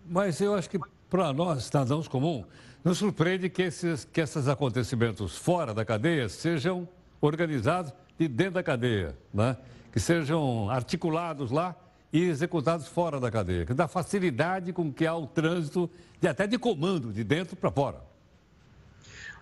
[SPEAKER 1] mas eu acho que para nós, cidadãos comuns, nos surpreende que esses, que esses acontecimentos fora da cadeia sejam organizados de dentro da cadeia, né? que sejam articulados lá e executados fora da cadeia, que dá facilidade com que há o trânsito de, até de comando de dentro para fora.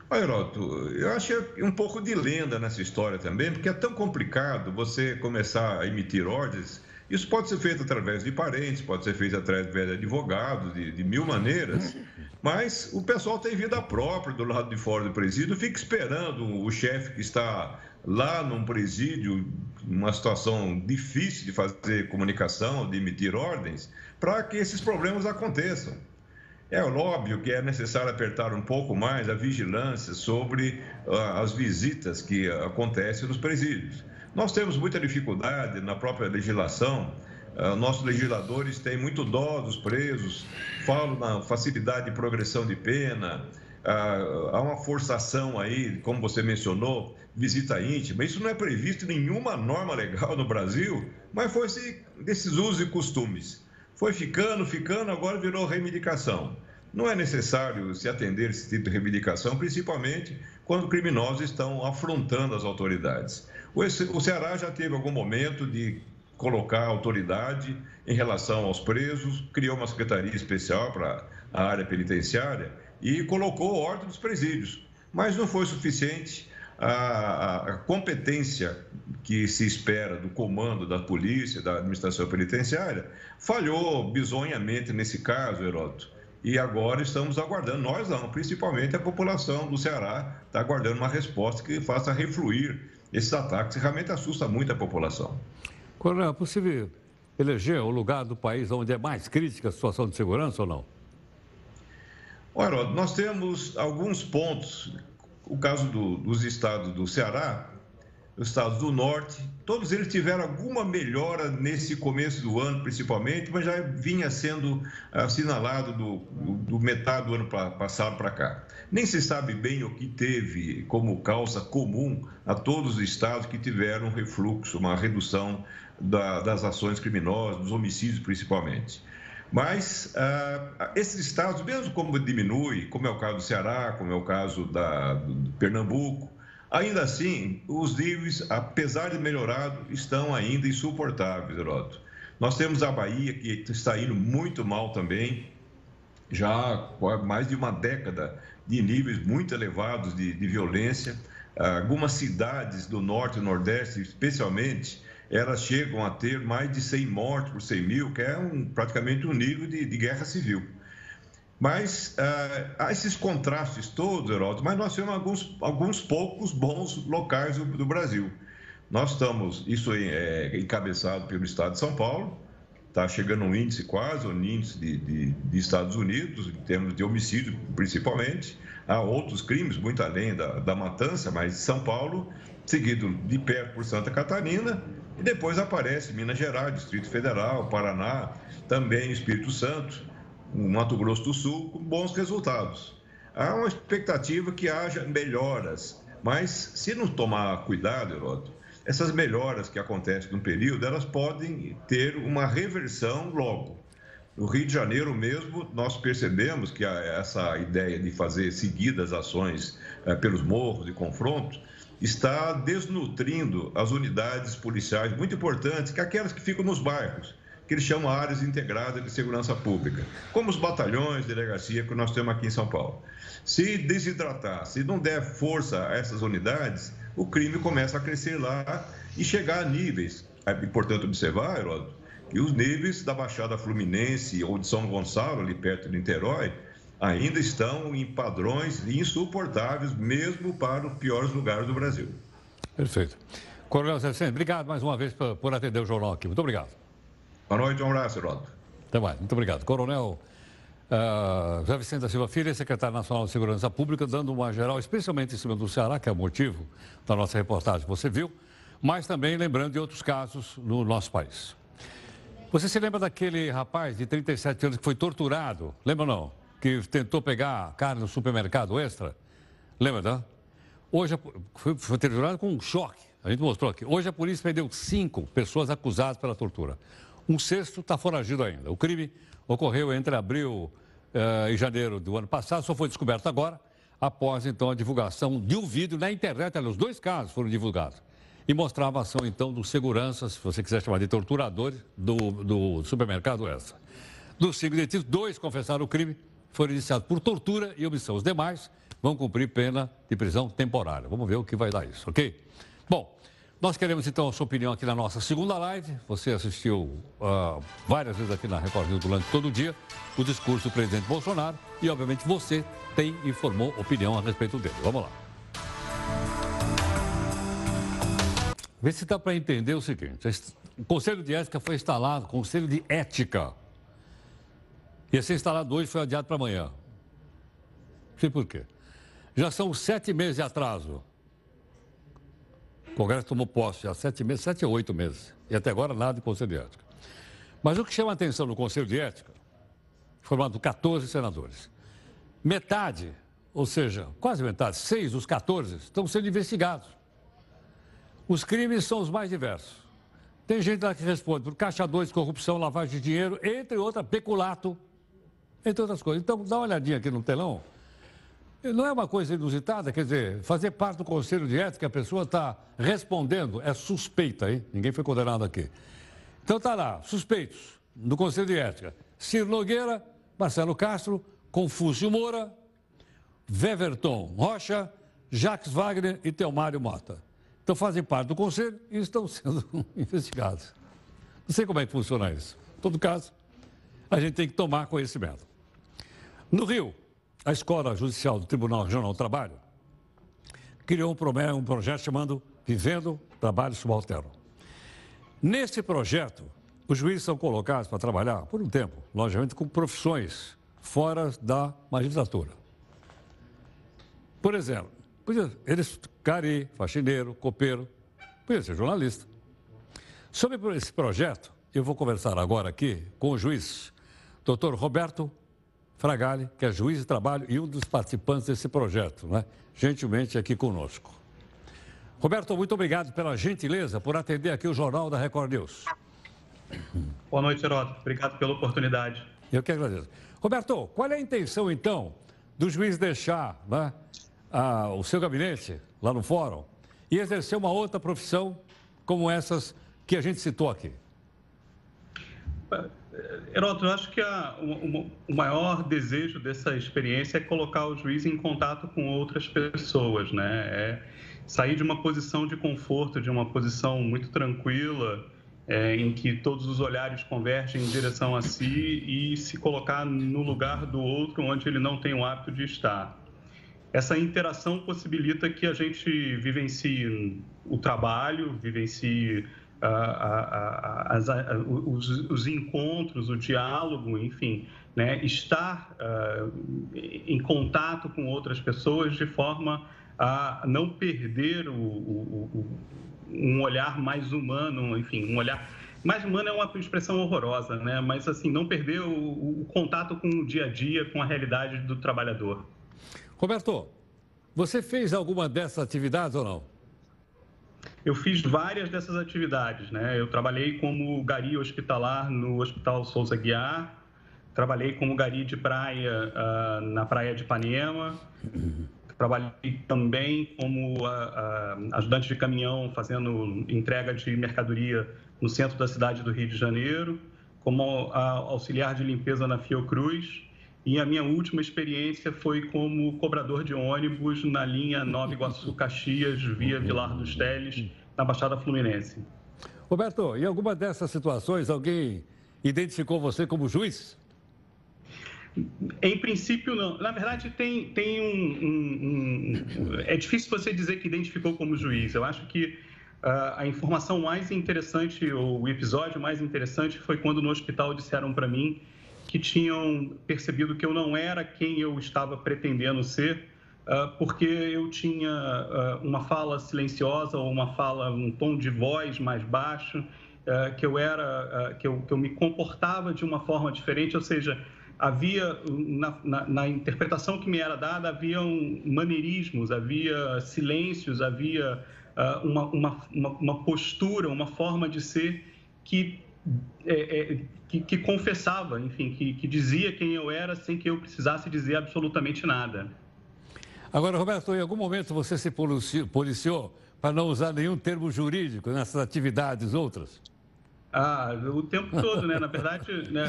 [SPEAKER 13] Olha, Heroto, eu acho um pouco de lenda nessa história também, porque é tão complicado você começar a emitir ordens. Isso pode ser feito através de parentes, pode ser feito através de advogados, de, de mil maneiras, mas o pessoal tem vida própria do lado de fora do presídio, fica esperando o chefe que está lá num presídio, numa situação difícil de fazer comunicação, de emitir ordens, para que esses problemas aconteçam. É óbvio que é necessário apertar um pouco mais a vigilância sobre uh, as visitas que acontecem nos presídios. Nós temos muita dificuldade na própria legislação. Uh, nossos legisladores têm muito dó dos presos, falam na facilidade de progressão de pena, uh, há uma forçação aí, como você mencionou, visita íntima. Isso não é previsto em nenhuma norma legal no Brasil, mas foi desses usos e costumes. Foi ficando, ficando, agora virou reivindicação. Não é necessário se atender esse tipo de reivindicação, principalmente quando criminosos estão afrontando as autoridades. O Ceará já teve algum momento de colocar autoridade em relação aos presos, criou uma secretaria especial para a área penitenciária e colocou ordem dos presídios. Mas não foi suficiente a, a, competência que se espera do comando da polícia, da administração penitenciária, falhou bizonhamente nesse caso, Heródoto. E agora estamos aguardando, nós não, principalmente a população do Ceará está aguardando uma resposta que faça refluir esses ataques, que realmente assusta muito a população.
[SPEAKER 1] Coronel, é possível eleger o lugar do país onde é mais crítica a situação de segurança ou não?
[SPEAKER 13] Olha, nós temos alguns pontos o caso do, dos estados do Ceará, os estados do Norte, todos eles tiveram alguma melhora nesse começo do ano, principalmente, mas já vinha sendo assinalado do, do, metade do ano pra, passado para cá. Nem se sabe bem o que teve como causa comum a todos os estados que tiveram refluxo, uma redução da, das ações criminosas, dos homicídios principalmente. Mas uh, esses estados, mesmo como diminui, como é o caso do Ceará, como é o caso da, do Pernambuco, ainda assim, os níveis, apesar de melhorado, estão ainda insuportáveis, Heroto. Nós temos a Bahia, que está indo muito mal também, já há mais de uma década de níveis muito elevados de, de violência. Algumas cidades do norte e nordeste, especialmente, elas chegam a ter mais de 100 mortes por 100 mil, que é um, praticamente um nível de, de guerra civil. Mas uh, há esses contrastes todos, Heródoto, mas nós temos alguns, alguns poucos bons locais do, do Brasil. Nós estamos, isso é, encabeçado pelo Estado de São Paulo, está chegando um índice quase, um índice de, de, de, Estados Unidos, em termos de homicídio principalmente. Há outros crimes, muito além da, da matança, mas São Paulo, seguido de perto por Santa Catarina, e depois aparece Minas Gerais, Distrito Federal, Paraná, também Espírito Santo, Mato Grosso do Sul, com bons resultados. Há uma expectativa que haja melhoras, mas se não tomar cuidado, Heródoto, essas melhoras que acontecem no período, elas podem ter uma reversão logo. No Rio de Janeiro mesmo, nós percebemos que essa ideia de fazer seguidas ações eh, pelos morros de confronto está desnutrindo as unidades policiais muito importantes, que é aquelas que ficam nos bairros, que eles chamam áreas integradas de segurança pública, como os batalhões, delegacia que nós temos aqui em São Paulo. Se desidratar, se não der força a essas unidades, o crime começa a crescer lá e chegar a níveis. É importante observar, Heródoto, que os níveis da Baixada Fluminense ou de São Gonçalo, ali perto de Niterói, ainda estão em padrões insuportáveis, mesmo para os piores lugares do Brasil.
[SPEAKER 1] Perfeito. Coronel Zé obrigado mais uma vez por, atender o jornal aqui. Muito obrigado.
[SPEAKER 13] Boa noite, um abraço, Heródoto.
[SPEAKER 1] Até mais. Muito obrigado. Coronel uh, José Vicente da Silva Filho, secretário nacional de Segurança Pública, dando uma geral, especialmente em cima do Ceará, que é o motivo da nossa reportagem, você viu, mas também lembrando de outros casos no nosso país. Você se lembra daquele rapaz de 37 anos que foi torturado? Lembra não? Que tentou pegar carne no supermercado extra? Lembra, não? Hoje foi, foi torturado com um choque. A gente mostrou aqui. Hoje a polícia prendeu cinco pessoas acusadas pela tortura. Um sexto está foragido ainda. O crime ocorreu entre abril uh, e janeiro do ano passado, só foi descoberto agora, após então a divulgação de um vídeo na internet. Os dois casos foram divulgados e mostrava a ação, então, dos seguranças, se você quiser chamar de torturadores, do, do supermercado essa. Dos cinco detidos, dois confessaram o crime, foram iniciados por tortura e omissão. Os demais vão cumprir pena de prisão temporária. Vamos ver o que vai dar isso, ok? Bom, nós queremos então a sua opinião aqui na nossa segunda live. Você assistiu uh, várias vezes aqui na Record News durante todo o dia o discurso do presidente Bolsonaro e, obviamente, você tem e formou opinião a respeito dele. Vamos lá. Vê se dá para entender o seguinte: o Conselho de Ética foi instalado, o Conselho de Ética. Ia ser instalado hoje, foi adiado para amanhã. Não sei por quê. Já são sete meses de atraso. O Congresso tomou posse há sete meses, sete ou oito meses. E até agora nada de Conselho de Ética. Mas o que chama a atenção no Conselho de Ética, formado por 14 senadores, metade, ou seja, quase metade, seis dos 14, estão sendo investigados. Os crimes são os mais diversos. Tem gente lá que responde por caixa 2, corrupção, lavagem de dinheiro, entre outras, peculato, entre outras coisas. Então, dá uma olhadinha aqui no telão. Não é uma coisa inusitada, quer dizer, fazer parte do Conselho de Ética, a pessoa está respondendo, é suspeita, hein? Ninguém foi condenado aqui. Então está lá, suspeitos, no Conselho de Ética. Ciro Nogueira, Marcelo Castro, Confúcio Moura, Weverton Rocha, Jacques Wagner e Teomário Mota. Então fazem parte do conselho e estão [laughs] sendo investigados. Não sei como é que funciona isso. Em todo caso, a gente tem que tomar conhecimento. No Rio, a Escola Judicial do Tribunal Regional do Trabalho criou um, um projeto chamado Vivendo Trabalho Subalterno. Nesse projeto, os juízes são colocados para trabalhar por um tempo, logicamente, com profissões fora da magistratura. Por exemplo, eles, cari, faxineiro, copeiro, podia ser jornalista. Sobre esse projeto, eu vou conversar agora aqui com o juiz, doutor Roberto Fragali, que é juiz de trabalho e um dos participantes desse projeto, né? gentilmente aqui conosco. Roberto, muito obrigado pela gentileza por atender aqui o Jornal da Record News.
[SPEAKER 14] Boa noite, Heródoto. Obrigado pela oportunidade.
[SPEAKER 1] Eu que agradeço. Roberto, qual é a intenção, então, do juiz deixar né, a, o seu gabinete lá no fórum e exercer uma outra profissão como essas que a gente citou aqui?
[SPEAKER 14] Heródoto, eu acho que a, o, o, maior desejo dessa experiência é colocar o juiz em contato com outras pessoas, né? É sair de uma posição de conforto, de uma posição muito tranquila, é, em que todos os olhares convergem em direção a si e se colocar no lugar do outro onde ele não tem o hábito de estar essa interação possibilita que a gente vivencie o trabalho, vivencie a, a, os, os, encontros, o diálogo, enfim, né? estar uh, em contato com outras pessoas de forma a não perder o, o, o, um olhar mais humano, enfim, um olhar mais humano é uma expressão horrorosa, né? Mas assim, não perder o contato com o dia a dia, com a realidade do trabalhador.
[SPEAKER 1] Roberto, você fez alguma dessas atividades ou não?
[SPEAKER 14] Eu fiz várias dessas atividades, né? Eu trabalhei como gari hospitalar no Hospital Souza Guiar, trabalhei como gari de praia uh, na praia de Ipanema, trabalhei também como uh, uh, ajudante de caminhão fazendo entrega de mercadoria no centro da cidade do Rio de Janeiro, como auxiliar de limpeza na Fiocruz e a minha última experiência foi como cobrador de ônibus na linha Nova Iguaçu [laughs] Caxias, via Vilar dos Teles, na Baixada Fluminense.
[SPEAKER 1] Roberto, em alguma dessas situações alguém identificou você como juiz?
[SPEAKER 14] Em princípio, não. Na verdade, tem, tem um, um, um, É difícil você dizer que identificou como juiz. Eu acho que Uh, a informação mais interessante, ou o episódio mais interessante, foi quando no hospital disseram para mim que tinham percebido que eu não era quem eu estava pretendendo ser, uh, porque eu tinha uh, uma fala silenciosa ou uma fala, um tom de voz mais baixo, que eu era, que eu, que eu me comportava de uma forma diferente, ou seja, havia na, na, na, interpretação que me era dada haviam maneirismos, havia silêncios, havia uma, uma, uma, uma, postura, uma forma de ser que, é, é, que, que, confessava, enfim, que, que dizia quem eu era sem que eu precisasse dizer absolutamente nada.
[SPEAKER 1] Agora, Roberto, em algum momento você se policiou para não usar nenhum termo jurídico nessas atividades outras?
[SPEAKER 14] Ah, o tempo todo, né? Na verdade, né,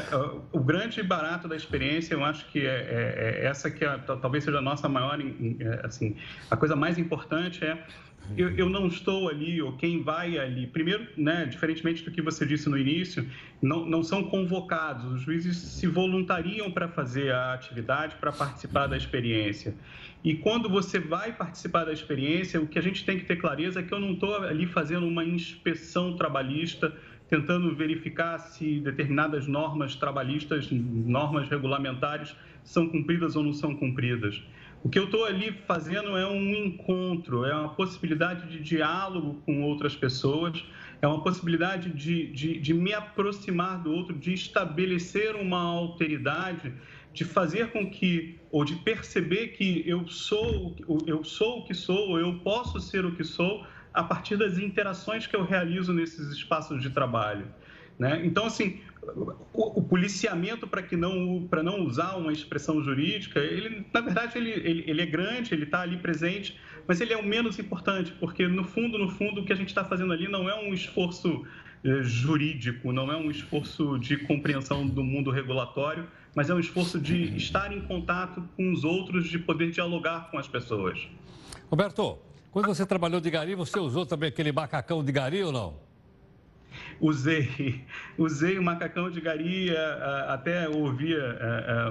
[SPEAKER 14] o grande barato da experiência, eu acho que é, é, é essa que é, talvez seja a nossa maior, é, assim, a coisa mais importante é eu, eu, não estou ali, ou quem vai ali. Primeiro, né, diferentemente do que você disse no início, não, não são convocados. Os juízes se voluntariam para fazer a atividade, para participar da experiência. E quando você vai participar da experiência, o que a gente tem que ter clareza é que eu não estou ali fazendo uma inspeção trabalhista, tentando verificar se determinadas normas trabalhistas, normas regulamentares, são cumpridas ou não são cumpridas. O que eu estou ali fazendo é um encontro, é uma possibilidade de diálogo com outras pessoas, é uma possibilidade de, de, de me aproximar do outro, de estabelecer uma alteridade, de fazer com que, ou de perceber que eu sou, eu sou o que sou, eu posso ser o que sou, a partir das interações que eu realizo nesses espaços de trabalho. Né? Então, assim, o, o policiamento para que não para não usar uma expressão jurídica, ele na verdade ele, ele, ele é grande, ele está ali presente, mas ele é o menos importante porque no fundo no fundo o que a gente está fazendo ali não é um esforço eh, jurídico, não é um esforço de compreensão do mundo regulatório, mas é um esforço de estar em contato com os outros, de poder dialogar com as pessoas.
[SPEAKER 1] Roberto, quando você trabalhou de gari, você usou também aquele macacão de gari ou não?
[SPEAKER 14] Usei, [laughs] usei o macacão de gari, eh, até ouvia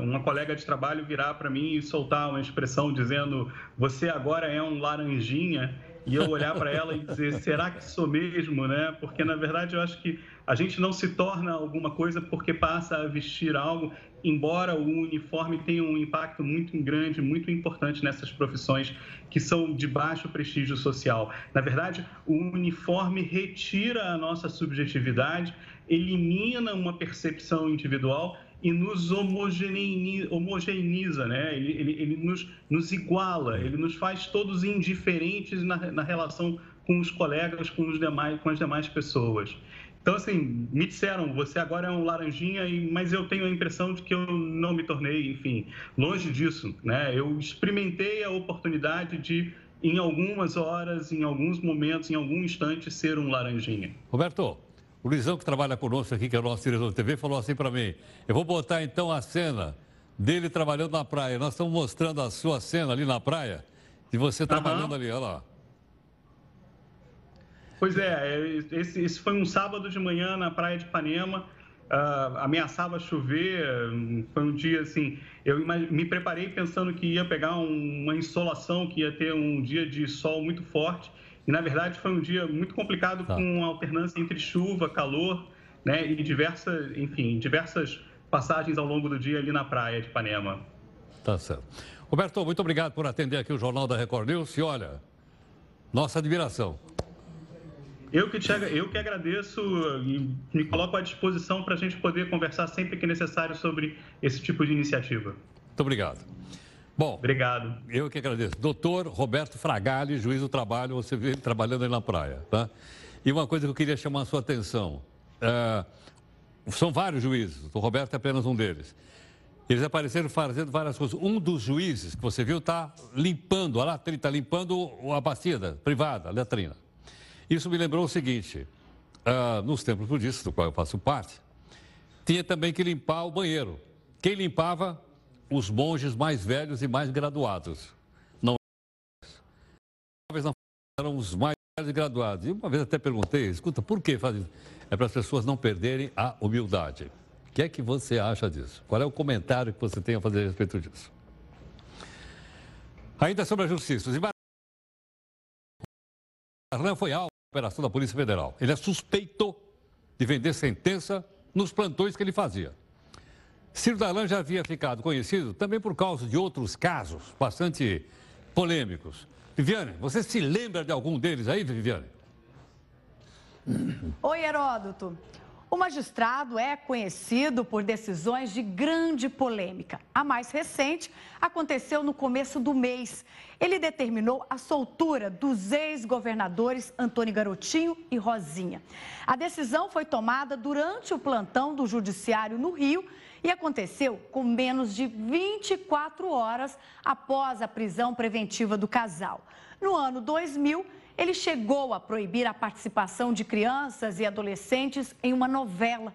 [SPEAKER 14] uma colega de trabalho virar para mim e soltar uma expressão dizendo: Você agora é um laranjinha. E eu olhar para ela e dizer: Será que sou mesmo? Né? Porque na verdade eu acho que a gente não se torna alguma coisa porque passa a vestir algo, embora o uniforme tenha um impacto muito grande, muito importante nessas profissões que são de baixo prestígio social. Na verdade, o uniforme retira a nossa subjetividade, elimina uma percepção individual e nos homogeneiza, né? ele, ele, ele nos, nos, iguala, ele nos faz todos indiferentes na, na relação com os colegas, com, os demais, com as demais pessoas. Então, assim, me disseram, você agora é um laranjinha, mas eu tenho a impressão de que eu não me tornei, enfim, longe disso, né? Eu experimentei a oportunidade de, em algumas horas, em alguns momentos, em algum instante, ser um laranjinha.
[SPEAKER 1] Roberto, o Luizão que trabalha conosco aqui, que é o nosso diretor de TV, falou assim para mim, eu vou botar então a cena dele trabalhando na praia. Nós estamos mostrando a sua cena ali na praia, de você trabalhando uhum. ali, olha lá.
[SPEAKER 14] Pois é, esse, esse foi um sábado de manhã na praia de Ipanema. Uh, ameaçava chover, foi um dia assim. Eu me preparei pensando que ia pegar um, uma insolação, que ia ter um dia de sol muito forte. E na verdade foi um dia muito complicado tá. com alternância entre chuva, calor, né, e diversas, enfim, diversas passagens ao longo do dia ali na praia de Ipanema.
[SPEAKER 1] Tá certo. Roberto, muito obrigado por atender aqui o Jornal da Record News. E olha, nossa admiração.
[SPEAKER 14] Eu que, te, eu que agradeço e me coloco à disposição para a gente poder conversar sempre que necessário sobre esse tipo de iniciativa.
[SPEAKER 1] Muito obrigado. Bom,
[SPEAKER 14] obrigado.
[SPEAKER 1] Eu que agradeço. Doutor Roberto Fragali, juiz do trabalho, você vê trabalhando aí na praia, tá? E uma coisa que eu queria chamar a sua atenção. É, são vários juízes, o Roberto é apenas um deles. Eles apareceram fazendo várias coisas. Um dos juízes que você viu está limpando, a latrina, está limpando a bacia privada, a latrina. Isso me lembrou o seguinte: uh, nos templos budistas, do qual eu faço parte, tinha também que limpar o banheiro. Quem limpava? Os monges mais velhos e mais graduados. Não eram os mais graduados. E uma vez até perguntei, escuta, por que faz isso? É para as pessoas não perderem a humildade. O que é que você acha disso? Qual é o comentário que você tem a fazer a respeito disso? Ainda sobre a justiça. Os Darlan foi alvo operação da Polícia Federal. Ele é suspeito de vender sentença nos plantões que ele fazia. Ciro Darlan já havia ficado conhecido também por causa de outros casos bastante polêmicos. Viviane, você se lembra de algum deles aí, Viviane?
[SPEAKER 15] Oi, Heródoto. O magistrado é conhecido por decisões de grande polêmica. A mais recente aconteceu no começo do mês. Ele determinou a soltura dos ex-governadores Antônio Garotinho e Rosinha. A decisão foi tomada durante o plantão do Judiciário no Rio e aconteceu com menos de 24 horas após a prisão preventiva do casal. No ano 2000, ele chegou a proibir a participação de crianças e adolescentes em uma novela.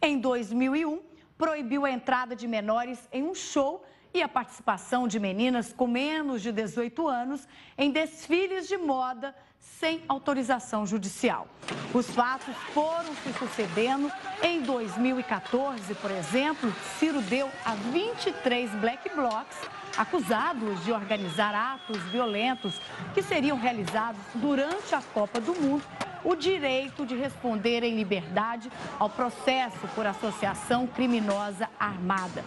[SPEAKER 15] Em 2001, proibiu a entrada de menores em um show e a participação de meninas com menos de 18 anos em desfiles de moda sem autorização judicial. Os fatos foram se sucedendo. Em 2014, por exemplo, Ciro deu a 23 black blocs acusados de organizar atos violentos que seriam realizados durante a Copa do Mundo, o direito de responder em liberdade ao processo por associação criminosa armada.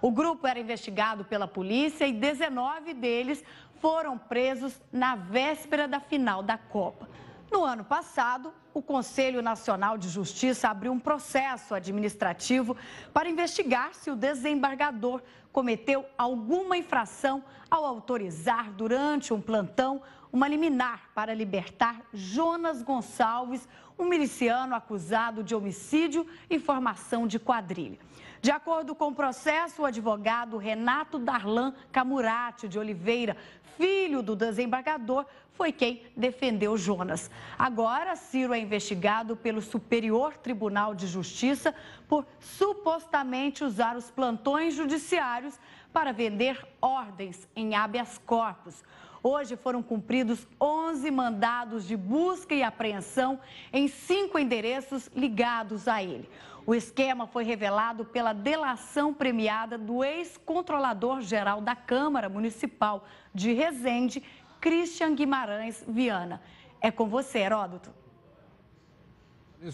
[SPEAKER 15] O grupo era investigado pela polícia e 19 deles foram presos na véspera da final da Copa. No ano passado, o Conselho Nacional de Justiça abriu um processo administrativo para investigar se o desembargador cometeu alguma infração ao autorizar, durante um plantão, uma liminar para libertar Jonas Gonçalves, um miliciano acusado de homicídio e formação de quadrilha. De acordo com o processo, o advogado Renato Darlan Camurati de Oliveira, filho do desembargador, foi quem defendeu Jonas. Agora, Ciro é investigado pelo Superior Tribunal de Justiça por supostamente usar os plantões judiciários para vender ordens em habeas corpus. Hoje foram cumpridos 11 mandados de busca e apreensão em cinco endereços ligados a ele. O esquema foi revelado pela delação premiada do ex-controlador-geral da Câmara Municipal de Resende, Christian Guimarães Viana. É com você, Heródoto.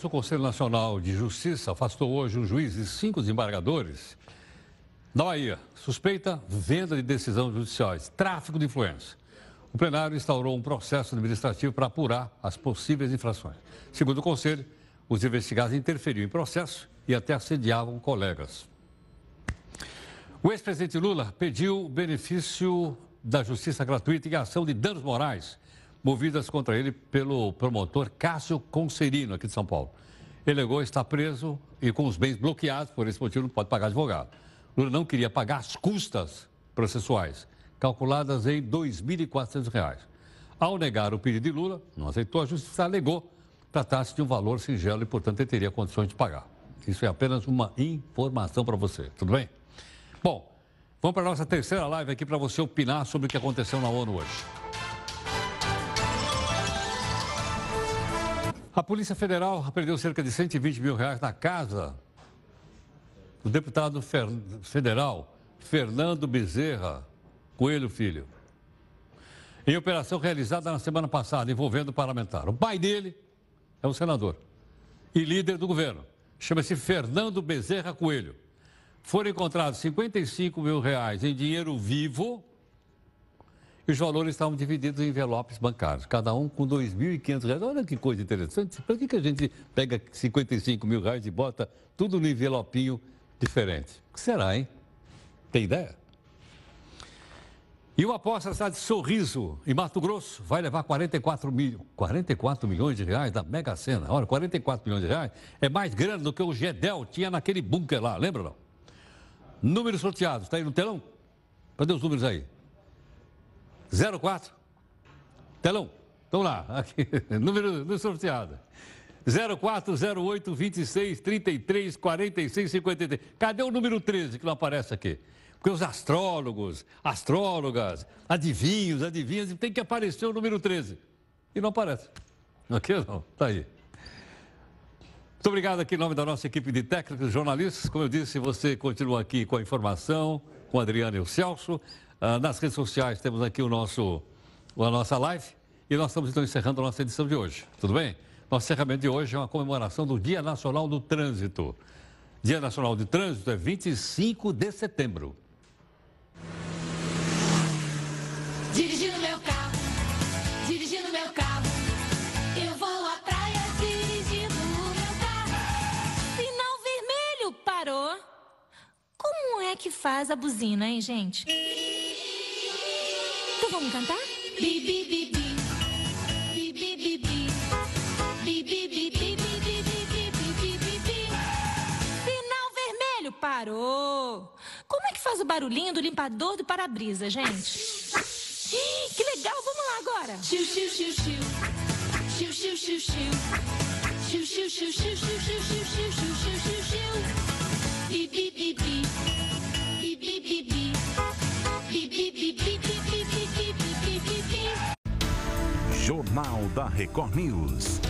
[SPEAKER 1] O Conselho Nacional de Justiça afastou hoje um juiz e cinco desembargadores da Bahia. Suspeita venda de decisões judiciais, tráfico de influência. O plenário instaurou um processo administrativo para apurar as possíveis infrações. Segundo o Conselho, os investigados interferiam em processo e até assediavam colegas. O ex-presidente Lula pediu benefício da justiça gratuita em ação de danos morais movidas contra ele pelo promotor Cássio Concerino, aqui de São Paulo. Ele alegou estar preso e com os bens bloqueados, por esse motivo não pode pagar advogado. Lula não queria pagar as custas processuais, calculadas em R$ 2.400. Ao negar o pedido de Lula, não aceitou, a justiça alegou tratasse de um valor singelo e, portanto, ele teria condições de pagar. Isso é apenas uma informação para você, tudo bem? Bom, vamos para a nossa terceira live aqui para você opinar sobre o que aconteceu na ONU hoje. A Polícia Federal perdeu cerca de 120 mil reais na casa do deputado federal Fernando Bezerra Coelho Filho. Em operação realizada na semana passada envolvendo o parlamentar. O pai dele é um senador e líder do governo. Chama-se Fernando Bezerra Coelho. Foram encontrados 55 mil reais em dinheiro vivo e os valores estavam divididos em envelopes bancários, cada um com 2.500 reais. Olha que coisa interessante. Por que, que a gente pega 55 mil reais e bota tudo no envelopinho diferente? O que será, hein? Tem ideia? E o aposta cidade de Sorriso, em Mato Grosso, vai levar 44, mil, 44 milhões de reais da Mega Sena. Olha, 44 milhões de reais é mais grande do que o Gedel tinha naquele bunker lá, lembra não? Números sorteados, está aí no telão? Cadê os números aí? 04. Telão. Vamos lá, aqui, [laughs] número, número sorteado. 0408 26 33 46 53. Cadê o número 13 que não aparece aqui? Porque os astrólogos, astrólogas, adivinhos, adivinhas, tem que aparecer o número 13. E não aparece. Aqui não, está aí. Muito obrigado aqui em nome da nossa equipe de técnicos, jornalistas. Como eu disse, você continua aqui com a informação, com a Adriana e o Celso. Ah, nas redes sociais temos aqui o nosso, a nossa live. E nós estamos então encerrando a nossa edição de hoje, tudo bem? Nosso encerramento de hoje é uma comemoração do Dia Nacional do Trânsito. Dia Nacional de Trânsito é 25 de setembro.
[SPEAKER 16] Dirigindo meu carro, dirigindo meu carro, eu vou à praia dirigindo meu carro. Sinal vermelho parou. Como é que faz a buzina, hein, gente? Então vamos cantar? Bi, bi, bi, bi. Sinal vermelho parou. Como é que faz o barulhinho do limpador do para-brisa, gente? Ih, que legal, vamos lá agora. Xiu, xiu, xiu, xiu. Xiu, xiu, xiu, xiu. Xiu, xiu, xiu, xiu, xiu, xiu, xiu, xiu, xiu, xiu, xiu, xiu. Bi, bi, bi, bi. Bi, bi, bi, bi. Bi, bi, bi, bi, bi, bi, bi, bi, bi, bi, bi, bi.
[SPEAKER 17] Jornal da Record News.